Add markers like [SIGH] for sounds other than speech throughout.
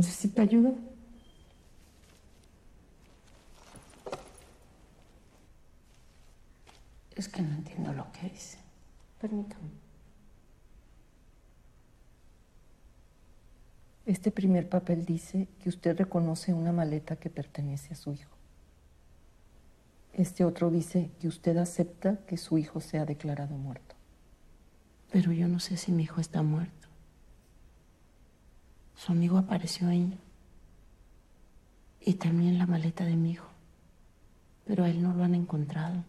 ¿Necesita ayuda? Es que no entiendo lo que dice. Permítame. Este primer papel dice que usted reconoce una maleta que pertenece a su hijo. Este otro dice que usted acepta que su hijo sea declarado muerto. Pero yo no sé si mi hijo está muerto. Su amigo apareció ahí. Y también la maleta de mi hijo. Pero a él no lo han encontrado.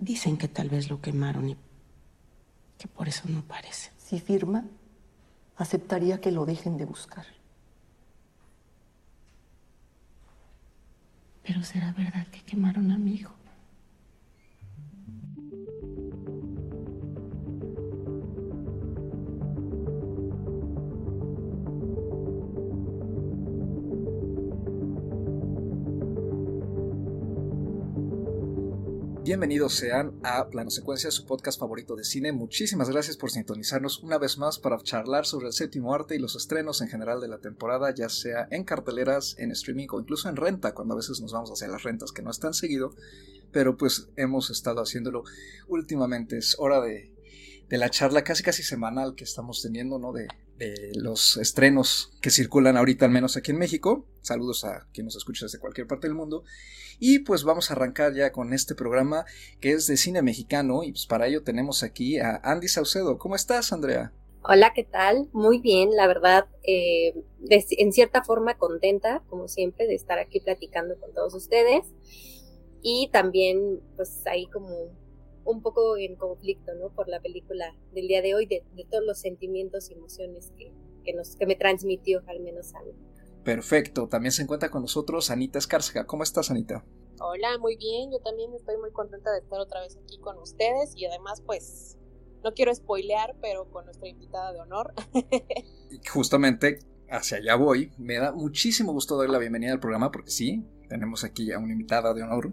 Dicen que tal vez lo quemaron y que por eso no parece. Si firma, aceptaría que lo dejen de buscar. Pero será verdad que quemaron a mi hijo. Bienvenidos sean a Plano Secuencia, su podcast favorito de cine. Muchísimas gracias por sintonizarnos una vez más para charlar sobre el séptimo arte y los estrenos en general de la temporada, ya sea en carteleras, en streaming o incluso en renta, cuando a veces nos vamos hacia las rentas que no están seguido, pero pues hemos estado haciéndolo últimamente. Es hora de, de la charla casi casi semanal que estamos teniendo, ¿no? De, de los estrenos que circulan ahorita, al menos aquí en México. Saludos a quien nos escucha desde cualquier parte del mundo. Y pues vamos a arrancar ya con este programa que es de cine mexicano. Y pues para ello tenemos aquí a Andy Saucedo. ¿Cómo estás, Andrea? Hola, ¿qué tal? Muy bien, la verdad, eh, en cierta forma contenta, como siempre, de estar aquí platicando con todos ustedes. Y también, pues ahí como un poco en conflicto, ¿no? Por la película del día de hoy, de, todos los sentimientos y emociones que, que, nos, que me transmitió, al menos a mí. Perfecto, también se encuentra con nosotros Anita Escárcega. ¿Cómo estás, Anita? Hola, muy bien, yo también estoy muy contenta de estar otra vez aquí con ustedes y además, pues, no quiero spoilear, pero con nuestra invitada de honor. Justamente hacia allá voy. Me da muchísimo gusto dar la bienvenida al programa porque sí, tenemos aquí a una invitada de honor,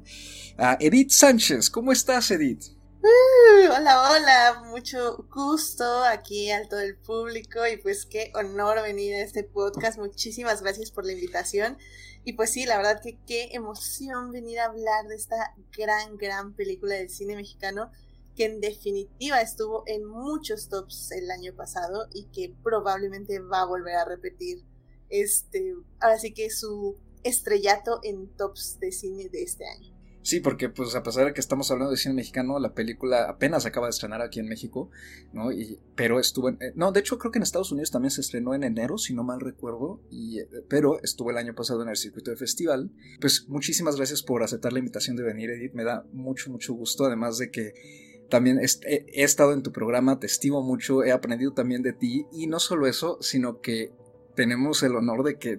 a Edith Sánchez. ¿Cómo estás, Edith? Hola, hola, mucho gusto aquí al todo el público y pues qué honor venir a este podcast. Muchísimas gracias por la invitación. Y pues sí, la verdad que qué emoción venir a hablar de esta gran, gran película del cine mexicano que en definitiva estuvo en muchos tops el año pasado y que probablemente va a volver a repetir este, ahora sí que su estrellato en tops de cine de este año. Sí, porque pues a pesar de que estamos hablando de cine mexicano, la película apenas acaba de estrenar aquí en México, ¿no? Y, pero estuvo en... Eh, no, de hecho creo que en Estados Unidos también se estrenó en enero, si no mal recuerdo, y, eh, pero estuvo el año pasado en el circuito de festival. Pues muchísimas gracias por aceptar la invitación de venir, Edith, me da mucho, mucho gusto, además de que también he, he estado en tu programa, te estimo mucho, he aprendido también de ti, y no solo eso, sino que tenemos el honor de que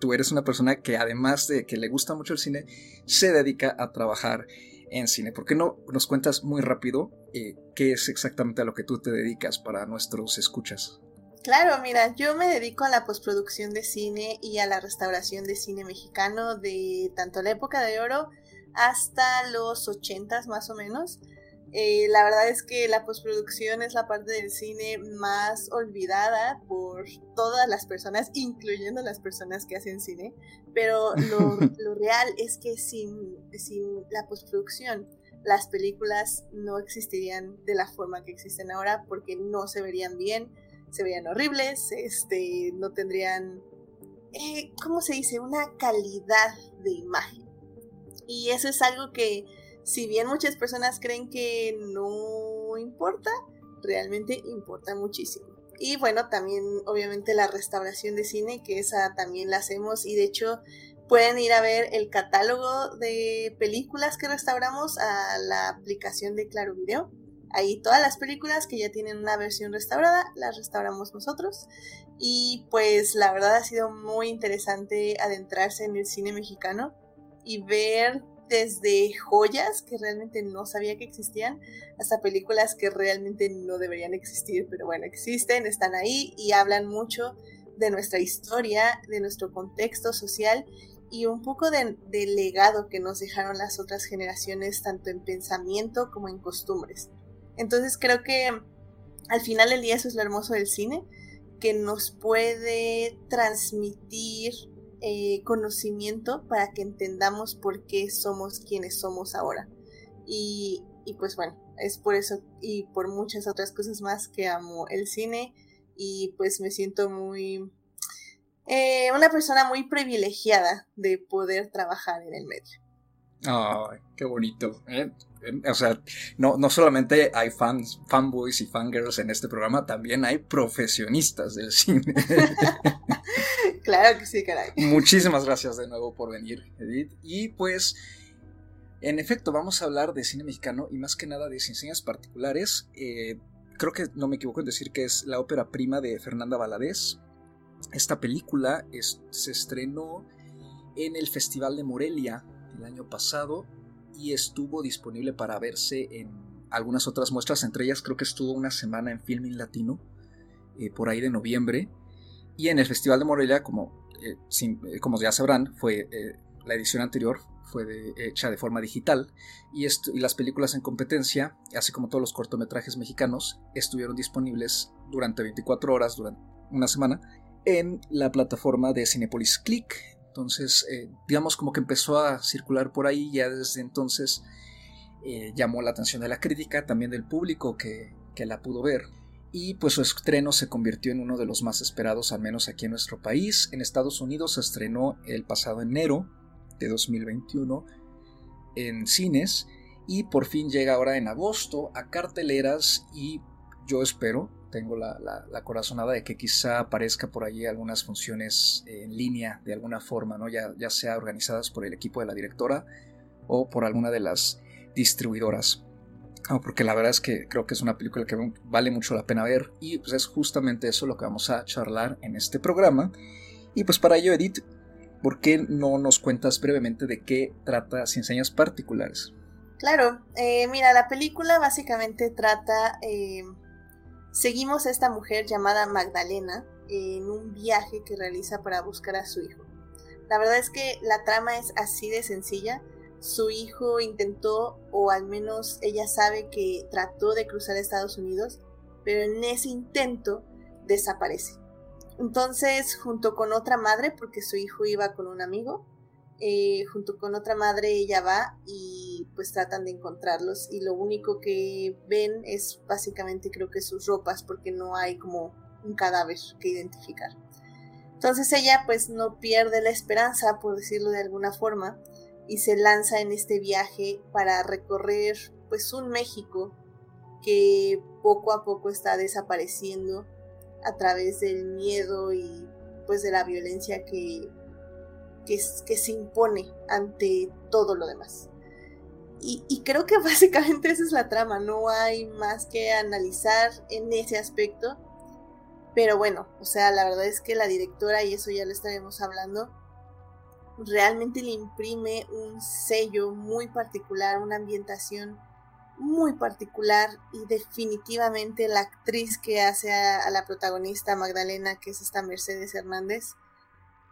tú eres una persona que además de que le gusta mucho el cine, se dedica a trabajar en cine. ¿Por qué no nos cuentas muy rápido eh, qué es exactamente a lo que tú te dedicas para nuestros escuchas? Claro, mira, yo me dedico a la postproducción de cine y a la restauración de cine mexicano de tanto la época de oro hasta los ochentas más o menos. Eh, la verdad es que la postproducción es la parte del cine más olvidada por todas las personas, incluyendo las personas que hacen cine, pero [LAUGHS] lo, real es que sin, sin la postproducción las películas no existirían de la forma que existen ahora porque no se verían bien, se verían horribles, este, no tendrían, eh, ¿cómo se dice?, una calidad de imagen. Y eso es algo que si bien muchas personas creen que no importa, realmente importa muchísimo. Y bueno, también obviamente la restauración de cine, que esa también la hacemos y de hecho pueden ir a ver el catálogo de películas que restauramos a la aplicación de Claro Video. Ahí todas las películas que ya tienen una versión restaurada, las restauramos nosotros. Y pues la verdad ha sido muy interesante adentrarse en el cine mexicano y ver desde joyas que realmente no sabía que existían hasta películas que realmente no deberían existir, pero bueno, existen, están ahí y hablan mucho de nuestra historia, de nuestro contexto social y un poco del legado que nos dejaron las otras generaciones, tanto en pensamiento como en costumbres. Entonces creo que al final del día eso es lo hermoso del cine, que nos puede transmitir eh, conocimiento para que entendamos por qué somos quienes somos ahora. Y, y pues bueno, es por eso y por muchas otras cosas más que amo el cine y pues me siento muy eh, una persona muy privilegiada de poder trabajar en el medio. Ay, qué bonito. ¿eh? O sea, no, no solamente hay fans, fanboys y fangirls en este programa, también hay profesionistas del cine. [LAUGHS] claro que sí, caray. [LAUGHS] Muchísimas gracias de nuevo por venir, Edith. Y pues, en efecto, vamos a hablar de cine mexicano y más que nada de enseñas particulares. Eh, creo que no me equivoco en decir que es la ópera prima de Fernanda Valadez. Esta película se estrenó en el Festival de Morelia el año pasado y estuvo disponible para verse en algunas otras muestras, entre ellas creo que estuvo una semana en Filming Latino, eh, por ahí de noviembre, y en el Festival de Morelia, como, eh, eh, como ya sabrán, fue la edición anterior fue hecha de forma digital y, y, las películas en competencia, así como todos los cortometrajes mexicanos, estuvieron disponibles durante 24 horas, durante una semana, en la plataforma de Cinepolis Click. Entonces, eh, digamos como que empezó a circular por ahí, ya desde entonces eh, llamó la atención de la crítica, también del público que, que la pudo ver. Y pues su estreno se convirtió en uno de los más esperados, al menos aquí en nuestro país. En Estados Unidos se estrenó el pasado enero de 2021 en cines y por fin llega ahora en agosto a carteleras y yo espero tengo la, corazonada de que quizá aparezca por allí algunas funciones en línea de alguna forma, ¿no? ya, ya sea organizadas por el equipo de la directora o por alguna de las distribuidoras. Porque la verdad es que creo que es una película que vale mucho la pena ver y pues es justamente eso lo que vamos a charlar en este programa. Y pues para ello, Edith, ¿por qué no nos cuentas brevemente de qué trata Sin Señas Particulares? Claro, eh, mira, la película básicamente trata eh, Seguimos a esta mujer llamada Magdalena en un viaje que realiza para buscar a su hijo. La verdad es que la trama es así de sencilla. Su hijo intentó, o al menos ella sabe que trató de cruzar Estados Unidos, pero en ese intento desaparece. Entonces, junto con otra madre, porque su hijo iba con un amigo, eh, junto con otra madre ella va y pues tratan de encontrarlos y lo único que ven es básicamente creo que sus ropas porque no hay como un cadáver que identificar. Entonces ella pues no pierde la esperanza por decirlo de alguna forma y se lanza en este viaje para recorrer pues un México que poco a poco está desapareciendo a través del miedo y pues de la violencia que que, se impone ante todo lo demás. Y, creo que [LAUGHS] básicamente esa es la trama, no hay más que analizar en ese aspecto. Pero bueno, o sea, la verdad es que la directora, y eso ya lo estaremos hablando, realmente le imprime un sello muy particular, una ambientación muy particular y definitivamente la actriz que hace a la protagonista Magdalena, que es esta Mercedes Hernández,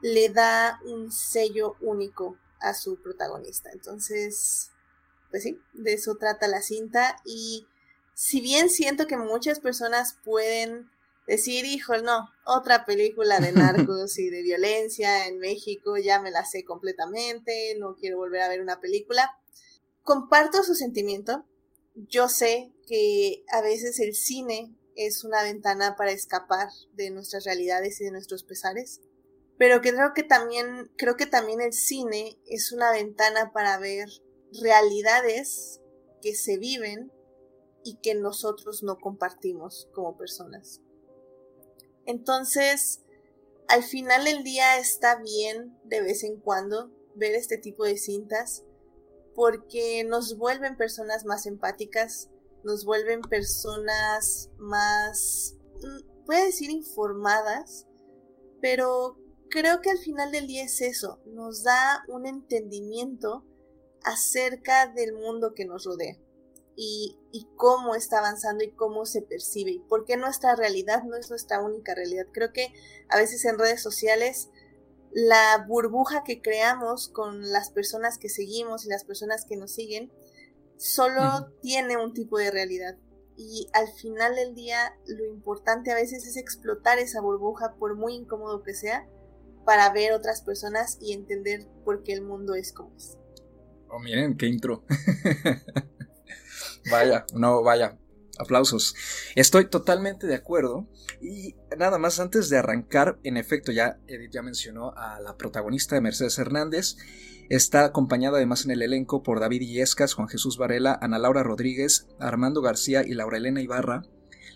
le da un sello único a su protagonista. Entonces, pues sí, de eso trata la cinta. Y si bien siento que muchas personas pueden decir, hijo, no, otra película de narcos y de violencia en México, ya me la sé completamente, no quiero volver a ver una película. Comparto su sentimiento. Yo sé que a veces el cine es una ventana para escapar de nuestras realidades y de nuestros pesares pero creo que también, creo que también el cine es una ventana para ver realidades que se viven y que nosotros no compartimos como personas. Entonces, al final del día está bien de vez en cuando ver este tipo de cintas porque nos vuelven personas más empáticas, nos vuelven personas más, mm, puede decir informadas, pero creo que al final del día es eso, nos da un entendimiento acerca del mundo que nos rodea y, cómo está avanzando y cómo se percibe y por qué nuestra realidad no es nuestra única realidad. Creo que a veces en redes sociales la burbuja que creamos con las personas que seguimos y las personas que nos siguen solo tiene un tipo de realidad y al final del día lo importante a veces es explotar esa burbuja por muy incómodo que sea para ver otras personas y entender por qué el mundo es como es. Oh, miren, qué intro. [LAUGHS] vaya, no, vaya. Aplausos. Estoy totalmente de acuerdo. Y nada más antes de arrancar, en efecto, ya Edith ya mencionó a la protagonista de Mercedes Hernández. Está acompañada además en el elenco por David Illescas, Juan Jesús Varela, Ana Laura Rodríguez, Armando García y Laura Elena Ibarra.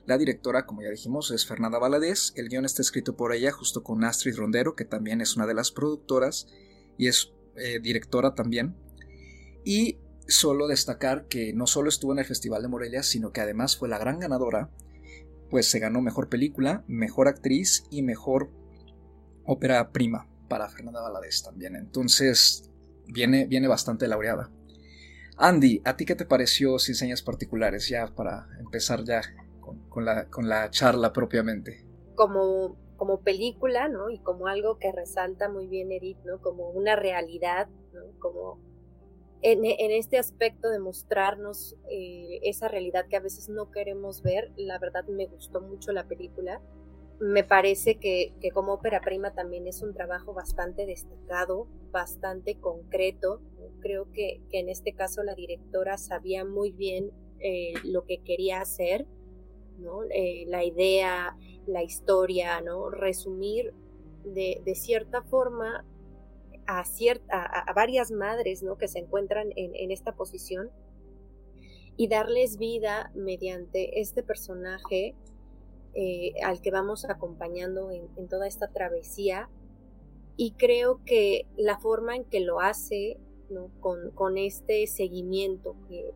La directora, como ya dijimos, es Fernanda Valadez. El guion está escrito por ella, justo con Astrid Rondero, que también es una de las productoras y es eh, directora también. Y solo destacar que no solo estuvo en el Festival de Morelia, sino que además fue la gran ganadora, pues se ganó mejor película, mejor actriz y mejor ópera prima para Fernanda Valadez también. Entonces, viene, viene bastante laureada. Andy, ¿a ti qué te pareció Sin Señas Particulares? Ya para empezar ya con, la, con la charla propiamente. Como, como película, ¿no? Y como algo que resalta muy bien Edith, ¿no? Como una realidad, ¿no? Como en, este aspecto de mostrarnos eh, esa realidad que a veces no queremos ver, la verdad me gustó mucho la película. Me parece que, como ópera prima también es un trabajo bastante destacado, bastante concreto. Creo que, en este caso la directora sabía muy bien eh, lo que quería hacer, ¿no? Eh, la idea, la historia, ¿no? resumir de, de cierta forma a, a, varias madres ¿no? que se encuentran en, esta posición y darles vida mediante este personaje eh, al que vamos acompañando en, toda esta travesía. Y creo que la forma en que lo hace, ¿no? con, con, este seguimiento que,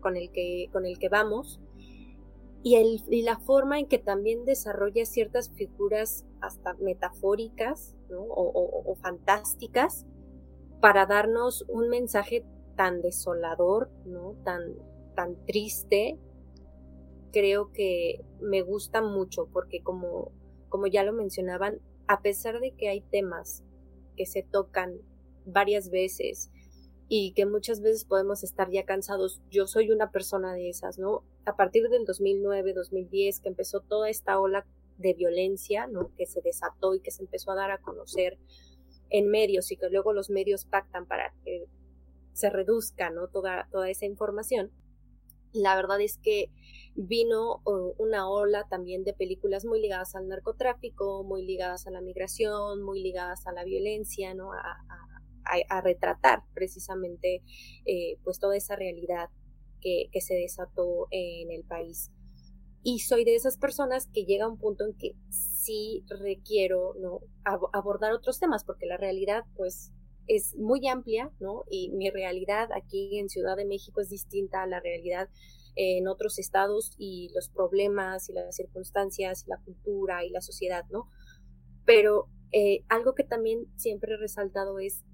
con, el que, con el que vamos, y, el, y, la forma en que también desarrolla ciertas figuras hasta metafóricas o, fantásticas para darnos un mensaje tan desolador, ¿no? tan, tan triste, creo que me gusta mucho porque como, como ya lo mencionaban, a pesar de que hay temas que se tocan varias veces y que muchas veces podemos estar ya cansados, yo soy una persona de esas, ¿no? A partir del 2009, 2010, que empezó toda esta ola de violencia, ¿no? Que se desató y que se empezó a dar a conocer en medios y que luego los medios pactan para que se reduzca, ¿no? Toda, toda esa información. La verdad es que vino una ola también de películas muy ligadas al narcotráfico, muy ligadas a la migración, muy ligadas a la violencia, ¿no? A, retratar precisamente eh, pues toda esa realidad que, que se desató en el país. Y soy de esas personas que llega a un punto en que sí requiero ¿no? abordar otros temas, porque la realidad, pues, es muy amplia, ¿no? Y mi realidad aquí en Ciudad de México es distinta a la realidad en otros estados y los problemas y las circunstancias y la cultura y la sociedad, ¿no? Pero eh, algo que también siempre he resaltado es,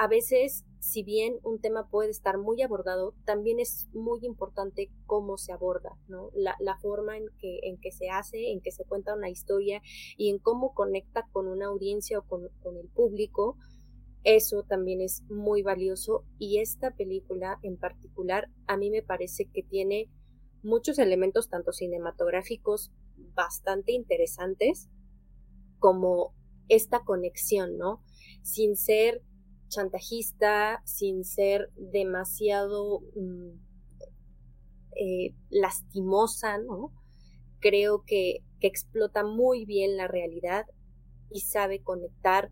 a veces si bien un tema puede estar muy abordado, también es muy importante cómo se aborda, ¿no? La, forma en que, en que se hace, en que se cuenta una historia y en cómo conecta con una audiencia o con, el público, eso también es muy valioso y esta película en particular a mí me parece que tiene muchos elementos tanto cinematográficos bastante interesantes como esta conexión, ¿no? Sin ser chantajista, sin ser demasiado mm, eh, lastimosa, ¿no? Creo que, que explota muy bien la realidad y sabe conectar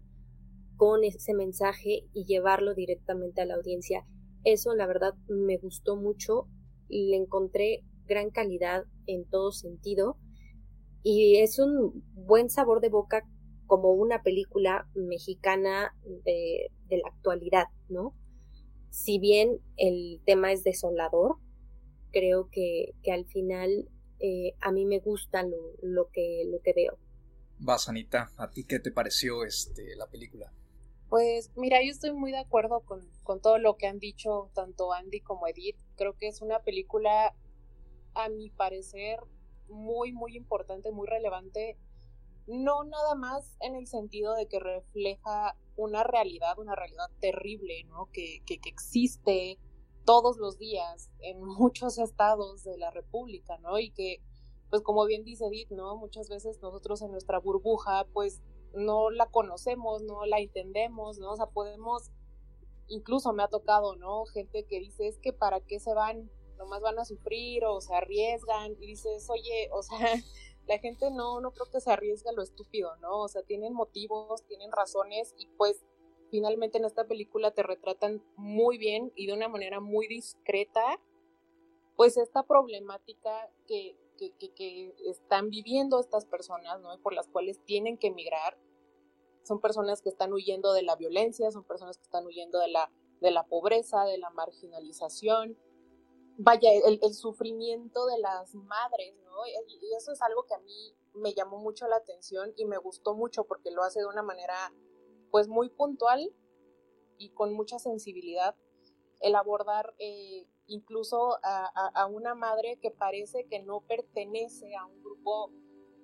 con ese mensaje y llevarlo directamente a la audiencia. Eso la verdad me gustó mucho, le encontré gran calidad en todo sentido y es un buen sabor de boca como una película mexicana de, la actualidad, ¿no? Si bien el tema es desolador, creo que, al final eh, a mí me gusta lo, que, lo que veo. Vas, Anita, ¿a ti qué te pareció este, la película? Pues mira, yo estoy muy de acuerdo con, con todo lo que han dicho tanto Andy como Edith. Creo que es una película, a mi parecer, muy, muy importante, muy relevante no nada más en el sentido de que refleja una realidad, una realidad terrible, ¿no? Que, que, existe todos los días en [LAUGHS] muchos estados de la República, ¿no? Y que, pues como bien dice Edith, ¿no? Muchas veces nosotros en nuestra burbuja, pues no la conocemos, no la entendemos, ¿no? O sea, podemos, incluso me ha tocado, ¿no? Gente que dice, es que para qué se van, nomás van a sufrir o se arriesgan, y dices, oye, o sea, la gente no, no creo que se arriesga lo estúpido, ¿no? O sea, tienen motivos, tienen razones y pues finalmente en esta película te retratan muy bien y de una manera muy discreta, pues esta problemática que, que, que, están viviendo estas personas, ¿no? Por las cuales tienen que emigrar. Son personas que están huyendo de la violencia, son personas que están huyendo de la, de la pobreza, de la marginalización, vaya, el, sufrimiento de las madres, ¿no? Y eso es algo que a mí me llamó mucho la atención y me gustó mucho porque lo hace de una manera, pues, muy puntual y con mucha sensibilidad, el abordar eh, incluso a, una madre que parece que no pertenece a un grupo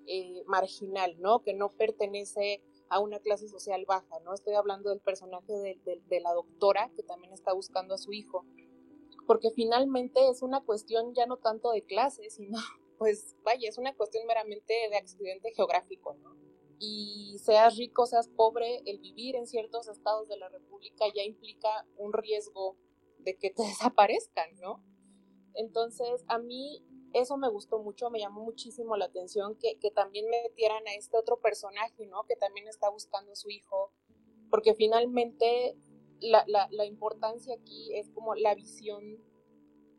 eh, marginal, ¿no? Que no pertenece a una clase social baja, ¿no? Estoy hablando del personaje de la doctora que también está buscando a su hijo porque finalmente es una cuestión ya no tanto de clase, sino, [LAUGHS] pues vaya, es una cuestión meramente de accidente geográfico, ¿no? Y seas rico, seas pobre, el vivir en ciertos estados de la República ya implica un riesgo de que te [LAUGHS] desaparezcan, ¿no? Entonces, a mí eso me gustó mucho, me llamó muchísimo la atención que, que también metieran a este otro personaje, ¿no? Que también está buscando a su hijo, porque finalmente la, la, importancia aquí es como la visión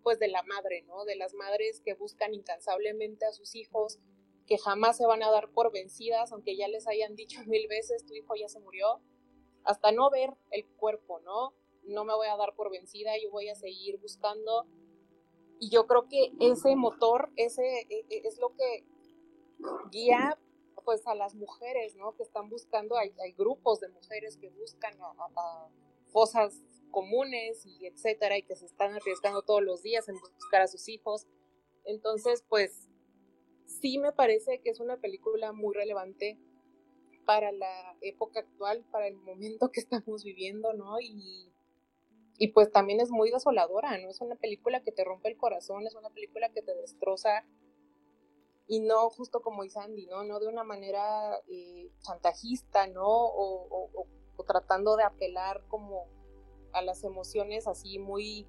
pues de la madre, ¿no? De las madres que buscan incansablemente a sus hijos, que jamás se van a dar por vencidas, aunque ya les hayan dicho [LAUGHS] mil veces, tu hijo ya se murió, hasta no ver el cuerpo, ¿no? No me voy a dar por vencida, yo voy a seguir buscando. Y yo creo que ese motor, ese e, e, es lo que guía pues a las mujeres, ¿no? Que están buscando, hay grupos de mujeres que buscan a cosas comunes y etcétera, y que se están arriesgando todos los días en buscar a sus hijos. Entonces, pues sí me parece que es una película muy relevante para la época actual, para el momento que estamos viviendo, ¿no? Y, y pues también es muy desoladora, ¿no? Es una película que te rompe el corazón, es una película que te destroza y no justo como dice ¿no? No de una manera eh, chantajista, ¿no? o, o tratando de apelar como a las emociones así muy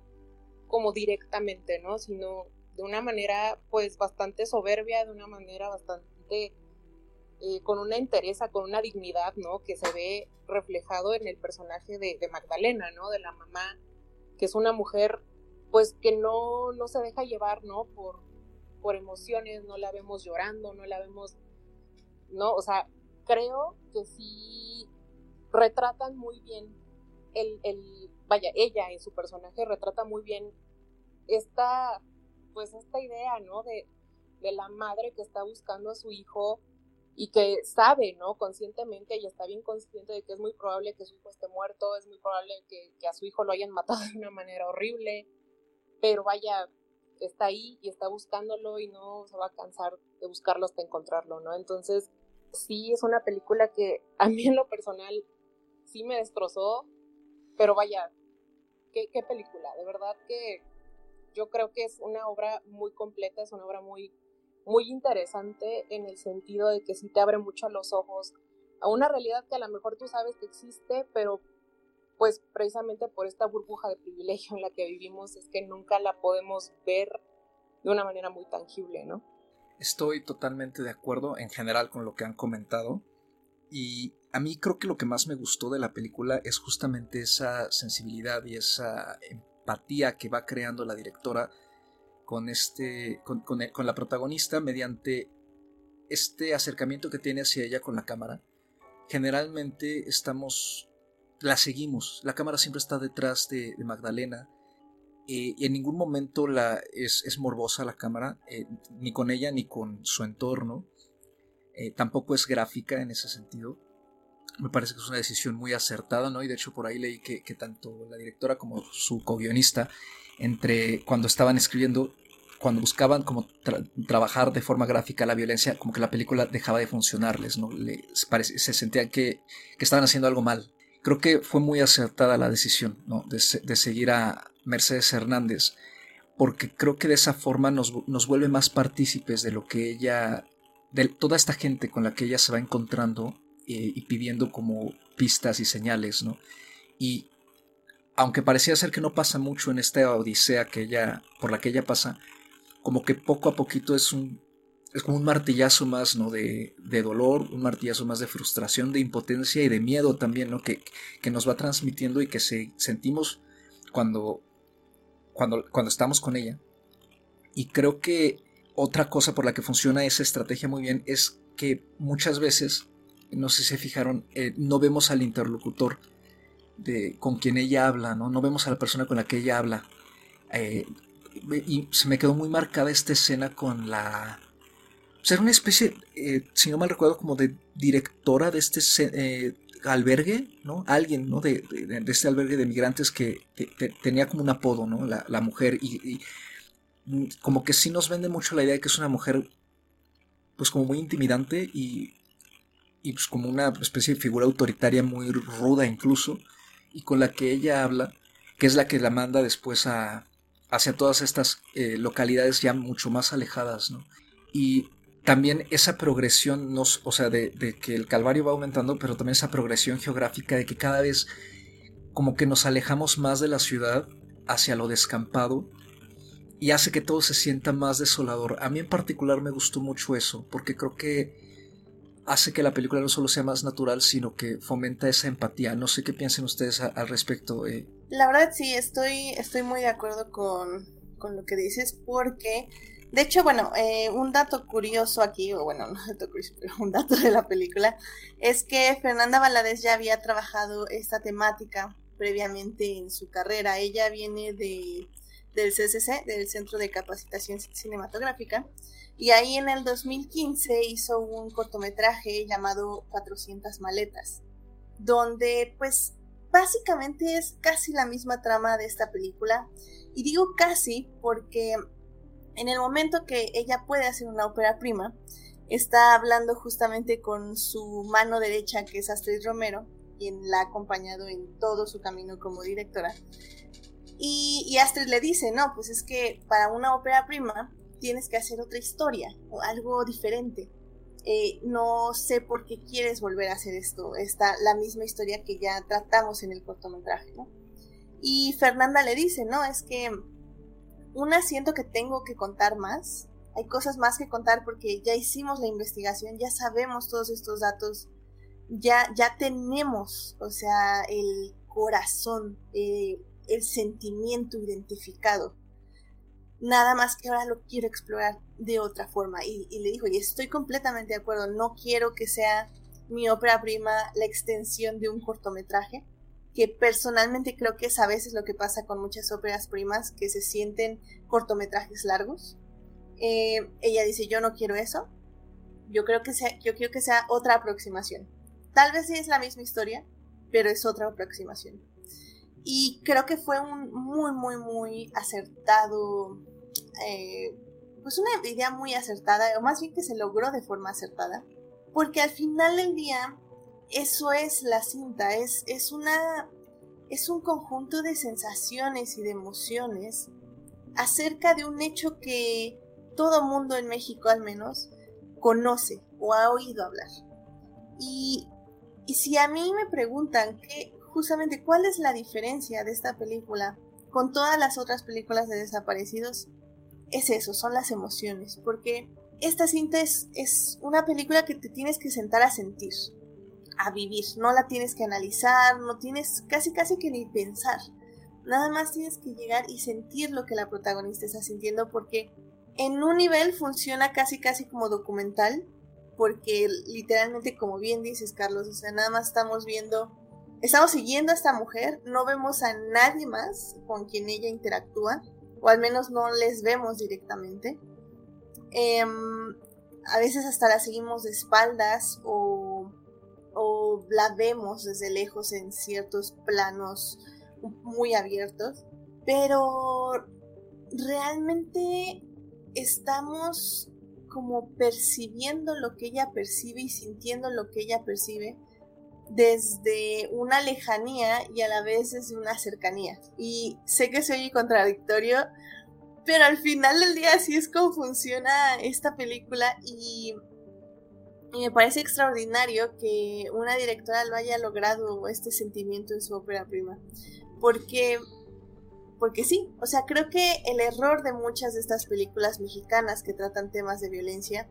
como directamente, ¿no? Sino de una manera pues bastante soberbia, de una manera bastante eh, con una entereza, con una dignidad, ¿no? Que se ve reflejado en el personaje de, Magdalena, ¿no? De la mamá, que es una mujer pues que no, no se deja llevar, ¿no? Por, por emociones, no la vemos llorando, no la vemos, ¿no? O sea, creo que sí retratan muy bien el, el, vaya, ella en su personaje retrata muy bien esta, pues esta idea, ¿no? De, de la madre que está buscando a su hijo y que sabe, ¿no? Conscientemente y está bien consciente de que es muy probable que su hijo esté muerto, es muy probable que, que, a su hijo lo hayan matado de una manera horrible, pero vaya, está ahí y está buscándolo y no se va a cansar de buscarlo hasta encontrarlo, ¿no? Entonces, sí es una película que a mí en lo personal sí me destrozó, pero vaya, qué, qué película, de verdad que yo creo que es una obra muy completa, es una obra muy, muy interesante en el sentido de que sí te abre mucho los ojos a una realidad que a lo mejor tú sabes que existe, pero pues precisamente por esta burbuja de privilegio en la que vivimos es que nunca la podemos ver de una manera muy tangible, ¿no? Estoy totalmente de acuerdo en general con lo que han comentado. Y a mí creo que lo que más me gustó de la película es justamente esa sensibilidad y esa empatía que va creando la directora con, este, con, la protagonista mediante este acercamiento que tiene hacia ella con la cámara. Generalmente estamos, la seguimos, la cámara siempre está detrás de, Magdalena eh, y en ningún momento la, es, morbosa la cámara, eh, ni con ella ni con su entorno. Eh, tampoco es gráfica en ese sentido. Me parece que es una decisión muy acertada, ¿no? Y de hecho por ahí leí que, tanto la directora como su co-guionista, entre cuando estaban escribiendo, cuando buscaban como trabajar de forma gráfica la violencia, como que la película dejaba de funcionarles, ¿no? se sentían que, estaban haciendo algo mal. Creo que fue muy acertada la decisión, ¿no? De, seguir a Mercedes Hernández, porque creo que de esa forma nos, vuelve más partícipes de lo que ella, de toda esta gente con la que ella se va encontrando eh, y pidiendo como pistas y señales, ¿no? Y aunque parecía ser que no pasa mucho en esta odisea que ella, por la que ella pasa, como que poco a poquito es un es como un martillazo más, ¿no? De, de, dolor, un martillazo más de frustración, de impotencia y de miedo también, ¿no? Que, que nos va transmitiendo y que se, sentimos cuando, cuando, cuando estamos con ella. Y creo que otra cosa por la que funciona esa estrategia muy bien es que muchas veces, no sé si se fijaron, eh, no vemos al interlocutor de, con quien ella habla, ¿no? No vemos a la persona con la que ella habla. Eh, y se me quedó muy marcada esta escena con la ser una especie, eh, si no mal recuerdo, como de directora de este albergue, ¿no? Alguien, ¿no? De, este albergue de migrantes que tenía como un apodo, ¿no? La, mujer y, como que sí nos vende mucho la idea de que es una mujer, pues como muy intimidante y, y pues como una especie de figura autoritaria muy ruda incluso y con la que ella habla, que es la que la manda después a, hacia todas estas eh, localidades ya mucho más alejadas, ¿no? Y también esa progresión, nos, o sea, de, que el Calvario va aumentando, pero también esa progresión geográfica de que cada vez como que nos alejamos más de la ciudad hacia lo descampado y hace que todo se sienta más desolador. A mí en particular me gustó mucho eso, porque creo que hace que la película no solo sea más natural, sino que fomenta esa empatía. No sé qué piensen ustedes al respecto. Eh. La verdad sí, estoy, estoy muy de acuerdo con, con lo que dices, porque de hecho, bueno, eh, un dato curioso aquí, o bueno, no dato curioso, pero un dato de la película, es que Fernanda Valadez ya había trabajado esta temática previamente en su carrera. Ella viene de, del CCC, del Centro de Capacitación Cinematográfica, y ahí en el 2015 hizo un cortometraje llamado 400 maletas, donde pues básicamente es casi la misma trama de esta película. Y digo casi porque en el momento que ella puede hacer una ópera prima, está hablando justamente con su mano derecha, que es Astrid Romero, quien la ha acompañado en todo su camino como directora. Y, Astrid le dice, no, pues es que para una ópera prima tienes que hacer otra historia o algo diferente. Eh, no sé por qué quieres volver a hacer esto, está la misma historia que ya tratamos en el cortometraje, ¿no? Y Fernanda le dice, no, es que una, siento que tengo que contar más. Hay cosas más que contar porque ya hicimos la investigación, ya sabemos todos estos datos, ya, ya tenemos, o sea, el corazón, eh, el sentimiento identificado. Nada más que ahora lo quiero explorar de otra forma. Y, le dijo, y estoy completamente de acuerdo, no quiero que sea mi ópera prima la extensión de un cortometraje que personalmente creo que es a veces lo que pasa con muchas óperas primas que se sienten cortometrajes largos. Eh, ella dice, yo no quiero eso, yo creo que sea, yo quiero que sea otra aproximación. Tal vez sí es la misma historia, pero es otra aproximación. Y creo que fue un muy, muy, muy acertado, eh, pues una idea muy acertada, o más bien que se logró de forma acertada, porque al final del día eso es la cinta, es, es, una, es un conjunto de sensaciones y de emociones acerca de un hecho que todo mundo en México al menos conoce o ha oído hablar. Y, si a mí me preguntan que justamente cuál es la diferencia de esta película con todas las otras películas de desaparecidos, es eso, son las emociones, porque esta cinta es, es una película que te tienes que sentar a sentir a vivir, no la tienes que analizar, no tienes casi casi que ni pensar. Nada más tienes que llegar y sentir lo que la protagonista está sintiendo porque en un nivel funciona casi casi como documental porque literalmente como bien dices Carlos, o sea, nada más estamos viendo, estamos siguiendo a esta mujer, no vemos a nadie más con quien ella interactúa o al menos no les vemos directamente. Em, a veces hasta la seguimos de espaldas o o la vemos desde lejos en ciertos planos muy abiertos, pero realmente estamos como percibiendo lo que ella percibe y sintiendo lo que ella percibe, desde una lejanía y a la vez desde una cercanía. Y sé que soy contradictorio, pero al final del día así es como funciona esta película y, y, me parece extraordinario que una directora lo haya logrado este sentimiento en su ópera prima. Porque, porque sí, o sea, creo que el error de muchas de estas películas mexicanas que tratan temas de violencia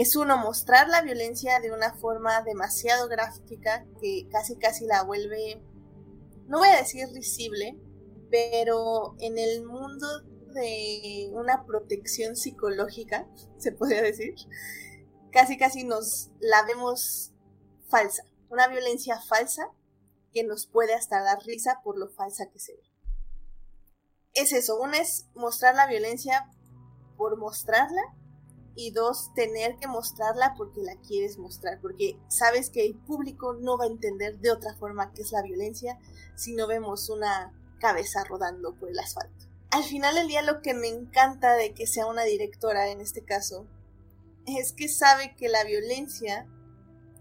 es uno, mostrar la violencia de una forma demasiado gráfica que casi casi la vuelve, no voy a decir risible, pero en el mundo de una protección psicológica, [LAUGHS] se podría decir, casi casi nos la vemos falsa, una violencia falsa que nos puede hasta dar risa por lo falsa que se ve. Es eso, una es mostrar la violencia por mostrarla y dos, tener que mostrarla porque la quieres mostrar, porque sabes que el público no va a entender de otra forma qué es la violencia si no vemos una cabeza rodando por el asfalto. Al final del día lo que me encanta de que sea una directora en este caso es que sabe que la violencia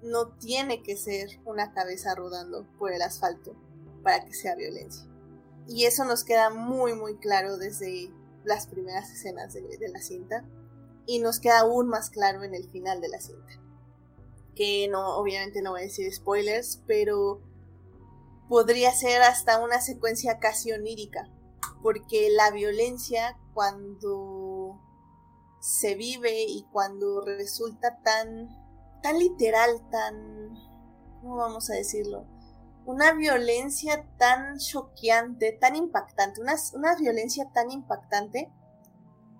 no tiene que ser una cabeza rodando por el asfalto para que sea violencia. Y eso nos queda muy muy claro desde las primeras escenas de, de la cinta y nos queda aún más claro en el final de la cinta. Que no, obviamente no voy a decir spoilers, pero podría ser hasta una secuencia casi onírica, porque la violencia cuando se vive y cuando resulta tan, tan literal, tan, ¿cómo vamos a decirlo? Una violencia tan choqueante, tan impactante, una, una violencia tan impactante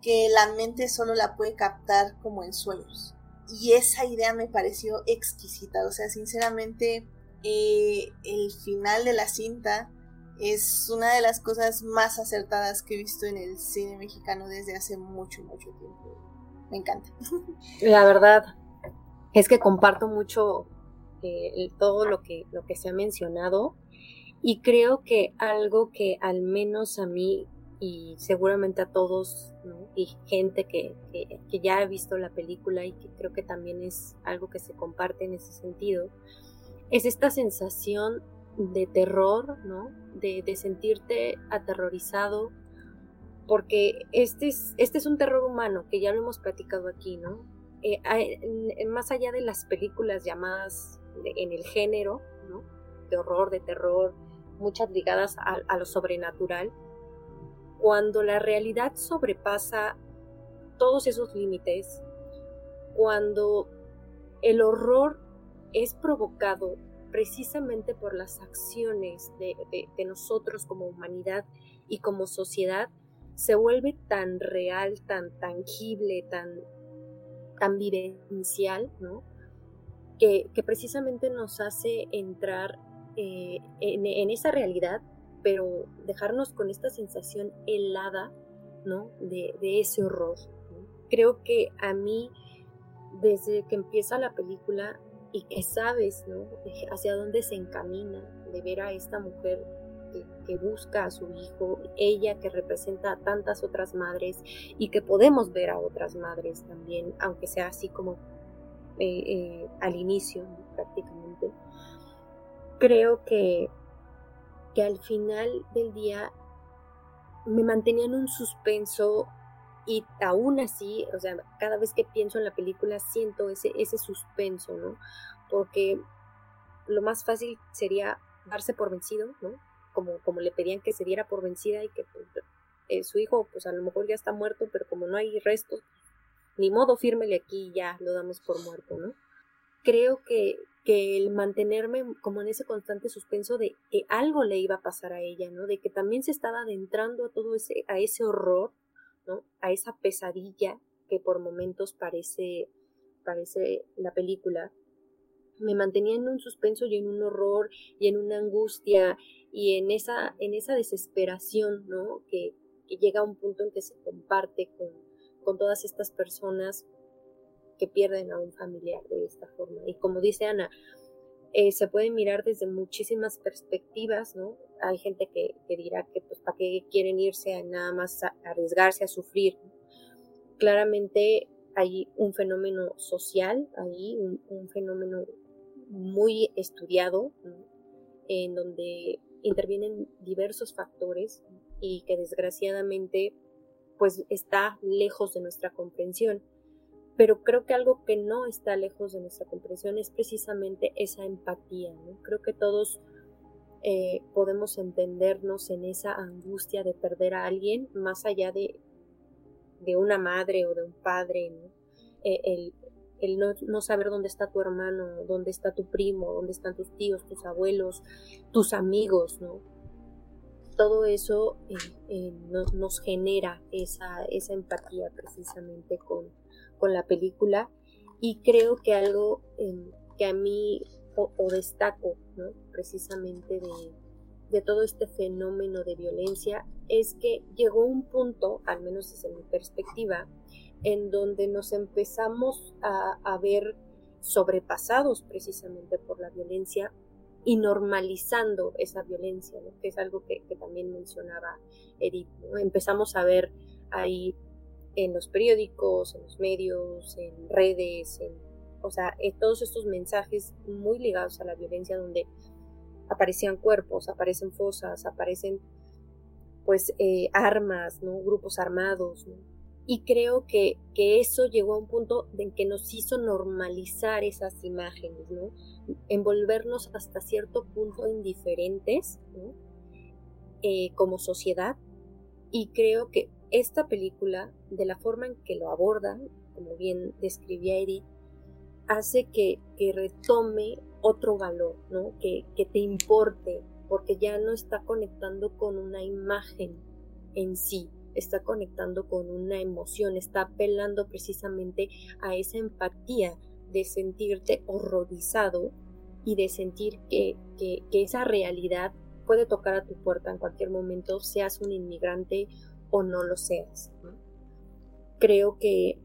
que la mente solo la puede captar como en sueños. Y esa idea me pareció exquisita, o sea, sinceramente eh, el final de la cinta es una de las cosas más acertadas que he visto en el cine mexicano desde hace mucho, mucho tiempo. Me encanta. [LAUGHS] La verdad es que comparto mucho eh, todo lo que, lo que se ha mencionado y creo que algo que al menos a mí y seguramente a todos, y gente que, que, ya ha visto la película y que creo que también es algo que se comparte en ese sentido, es esta sensación de terror, ¿no? De, de sentirte aterrorizado, porque este es, este es un terror humano, que ya lo hemos platicado aquí, ¿no? Eh, más allá de las películas llamadas en el género. De horror, de terror, muchas ligadas a lo sobrenatural, cuando la realidad sobrepasa todos esos límites, cuando el horror es provocado precisamente por las acciones de, nosotros como humanidad y como sociedad, se vuelve tan real, tan tangible, tan, tan vivencial, ¿no? Que, precisamente nos hace entrar eh, en, esa realidad pero dejarnos con esta sensación helada, ¿no? De, ese horror. Creo que a mí, desde que empieza la película y que sabes, ¿no? Hacia dónde se encamina, de ver a esta mujer que, busca a su hijo, ella que representa a tantas otras madres y que podemos ver a otras madres también, aunque sea así como eh, eh, al inicio prácticamente. Creo que que al final del día me mantenían un suspenso y aún así, o sea, cada vez que pienso en la película siento ese, ese suspenso, ¿no? Porque lo más fácil sería darse por vencido, ¿no? Como, como le pedían que se diera por vencida y que pues, eh, su hijo, pues a lo mejor ya está muerto, pero como no hay restos, ni modo, fírmele aquí y ya lo damos por muerto, ¿no? Creo que, que el mantenerme como en ese constante suspenso de que algo le iba a pasar a ella, ¿no? De que también se estaba adentrando a todo ese, a ese horror, ¿no? A esa pesadilla que por momentos parece, parece la película, me mantenía en un suspenso y en un horror y en una angustia y en esa, en esa desesperación, ¿no? Que, que llega a un punto en que se comparte con, con todas estas personas que pierden a un familiar de esta forma. Y como dice Ana, eh, se puede mirar desde muchísimas perspectivas, ¿no? Hay gente que, dirá que pues para qué quieren irse a nada más arriesgarse a sufrir. Claramente hay un fenómeno social ahí, un, fenómeno muy estudiado, en donde intervienen diversos factores y que desgraciadamente pues está lejos de nuestra comprensión. Pero creo que algo que no está lejos de nuestra comprensión es precisamente esa empatía. Creo que todos eh, podemos entendernos en esa angustia de perder a alguien más allá de, de una madre o de un padre. Eh, el, el no, saber dónde está tu hermano, dónde está tu primo, dónde están tus tíos, tus abuelos, tus amigos, ¿no? Todo eso eh, nos genera esa, esa empatía precisamente con, con, la película y creo que algo em, que a mí o, destaco precisamente de todo este fenómeno de violencia es que llegó un punto, al menos desde mi perspectiva, en donde nos empezamos a, ver sobrepasados precisamente por la violencia y normalizando esa violencia, que es algo que, también mencionaba Edith. Empezamos a ver ahí en los periódicos, en los medios, en redes, en, o sea, en todos estos mensajes muy ligados a la violencia donde aparecían cuerpos, aparecen fosas, aparecen pues eh, armas, ¿no? grupos armados, ¿no? Y creo que, que eso llegó a un punto en que nos hizo normalizar esas imágenes, ¿no? Envolvernos hasta cierto punto indiferentes, ¿no? Eh, como sociedad. Y creo que esta película, de la forma en que lo abordan, como bien describía Edith, hace que, que retome otro valor, ¿no? Que, que te importe, porque ya no está conectando con una imagen en sí, está conectando con una emoción, está apelando precisamente a esa empatía de sentirte horrorizado y de sentir que, esa realidad puede tocar a tu puerta en cualquier momento, seas un inmigrante o no lo seas. Creo que,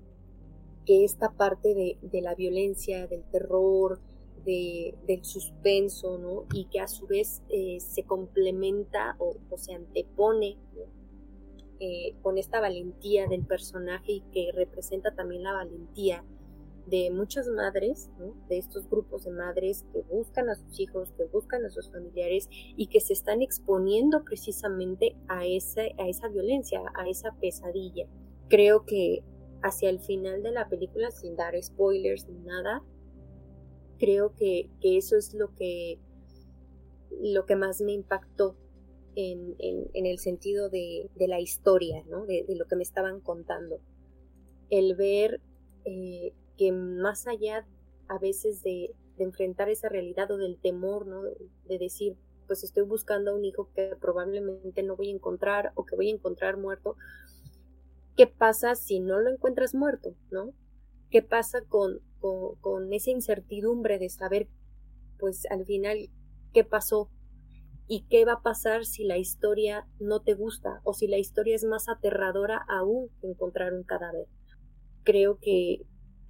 que, esta parte de, la violencia, del terror, del suspenso, ¿no? y que a su vez eh, se complementa o, se antepone eh, con esta valentía del personaje y que representa también la valentía de muchas madres, de estos grupos de madres que buscan a sus hijos, que buscan a sus familiares y que se están exponiendo precisamente a esa, a esa violencia, a esa pesadilla. Creo que hacia el final de la película, sin dar spoilers ni nada, creo que, que eso es lo que, lo que más me impactó en, el sentido de, la historia, ¿no? de, lo que me estaban contando. El ver eh, que más allá a veces de, enfrentar esa realidad o del temor, ¿no? de decir, pues estoy buscando a un hijo que probablemente no voy a encontrar o que voy a encontrar muerto, ¿qué pasa si no lo encuentras muerto? ¿no? ¿Qué pasa con, con, con esa incertidumbre de saber, pues al final, qué pasó? y qué va a pasar si la historia no te gusta o si la historia es más aterradora aún que encontrar un cadáver. Creo que,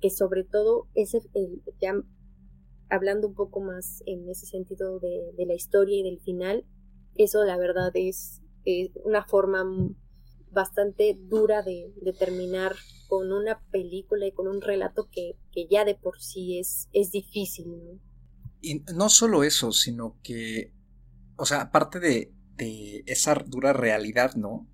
que sobre todo, ese, ya hablando un poco más en ese sentido de, la historia y del final, eso la verdad es, una forma bastante dura de, terminar con una película y con un relato que, que ya de por sí es, es difícil. Y no solo eso, sino que o sea, aparte de, esa dura realidad, ¿no?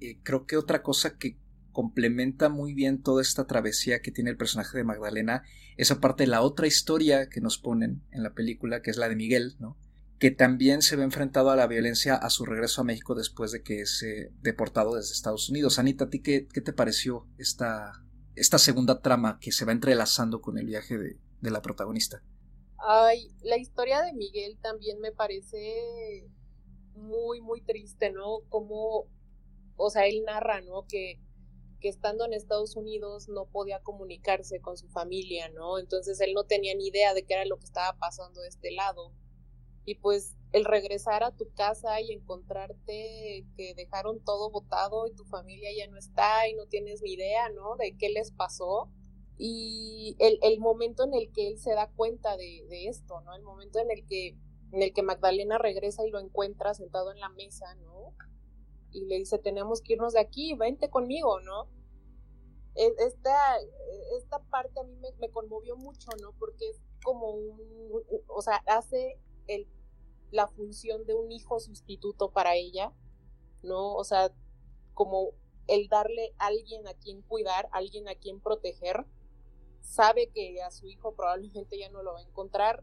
Eh, creo que otra cosa que complementa muy bien toda esta travesía que tiene el personaje de Magdalena es aparte de la otra historia que nos ponen en la película, que es la de Miguel, ¿no? que también se ve enfrentado a la violencia a su regreso a México después de que es deportado desde Estados Unidos. Anita, ¿a ti qué, te pareció esta, esta segunda trama que se va entrelazando con el viaje de, de la protagonista? Ay, la historia de Miguel también me parece muy, muy triste, ¿no? Como, o sea, él narra, ¿no? Que, que estando en Estados Unidos no podía comunicarse con su familia, ¿no? Entonces él no tenía ni idea de qué era lo que estaba pasando de este lado. Y pues el regresar a tu casa y encontrarte que dejaron todo botado y tu familia ya no está y no tienes ni idea, ¿no? De qué les pasó y el, el, momento en el que él se da cuenta de, de, esto, ¿no? El momento en el que en el que Magdalena regresa y lo encuentra sentado en la mesa, ¿no? Y le dice, tenemos que irnos de aquí, vente conmigo, ¿no? E, esta, esta parte a mí me, conmovió mucho, ¿no? Porque es como un, o sea, hace el, la función de un hijo sustituto para ella, ¿no? O sea, como el darle a alguien a quien cuidar, alguien a quien proteger, sabe que a su hijo probablemente ya no lo va a encontrar,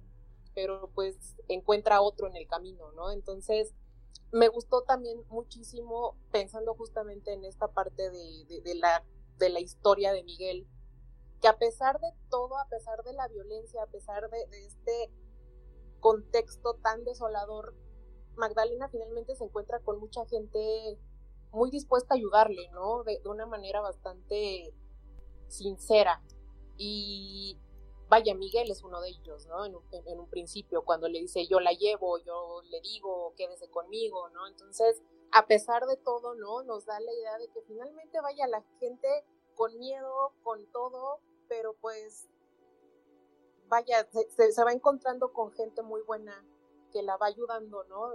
pero pues encuentra otro en el camino, ¿no? Entonces, me gustó también muchísimo pensando justamente en esta parte de, la, de la historia de Miguel, que a pesar de todo, a pesar de la violencia, a pesar de, este contexto tan desolador, Magdalena finalmente se encuentra con mucha gente muy dispuesta a ayudarle, ¿no? De, de una manera bastante sincera. Y vaya, Miguel es uno de ellos, ¿no? En un, principio, cuando le dice yo la llevo, yo le digo, quédese conmigo, ¿no? Entonces, a pesar de todo, ¿no? Nos da la idea de que finalmente vaya la gente con miedo, con todo, pero pues, vaya, se, va encontrando con gente muy buena que la va ayudando, ¿no?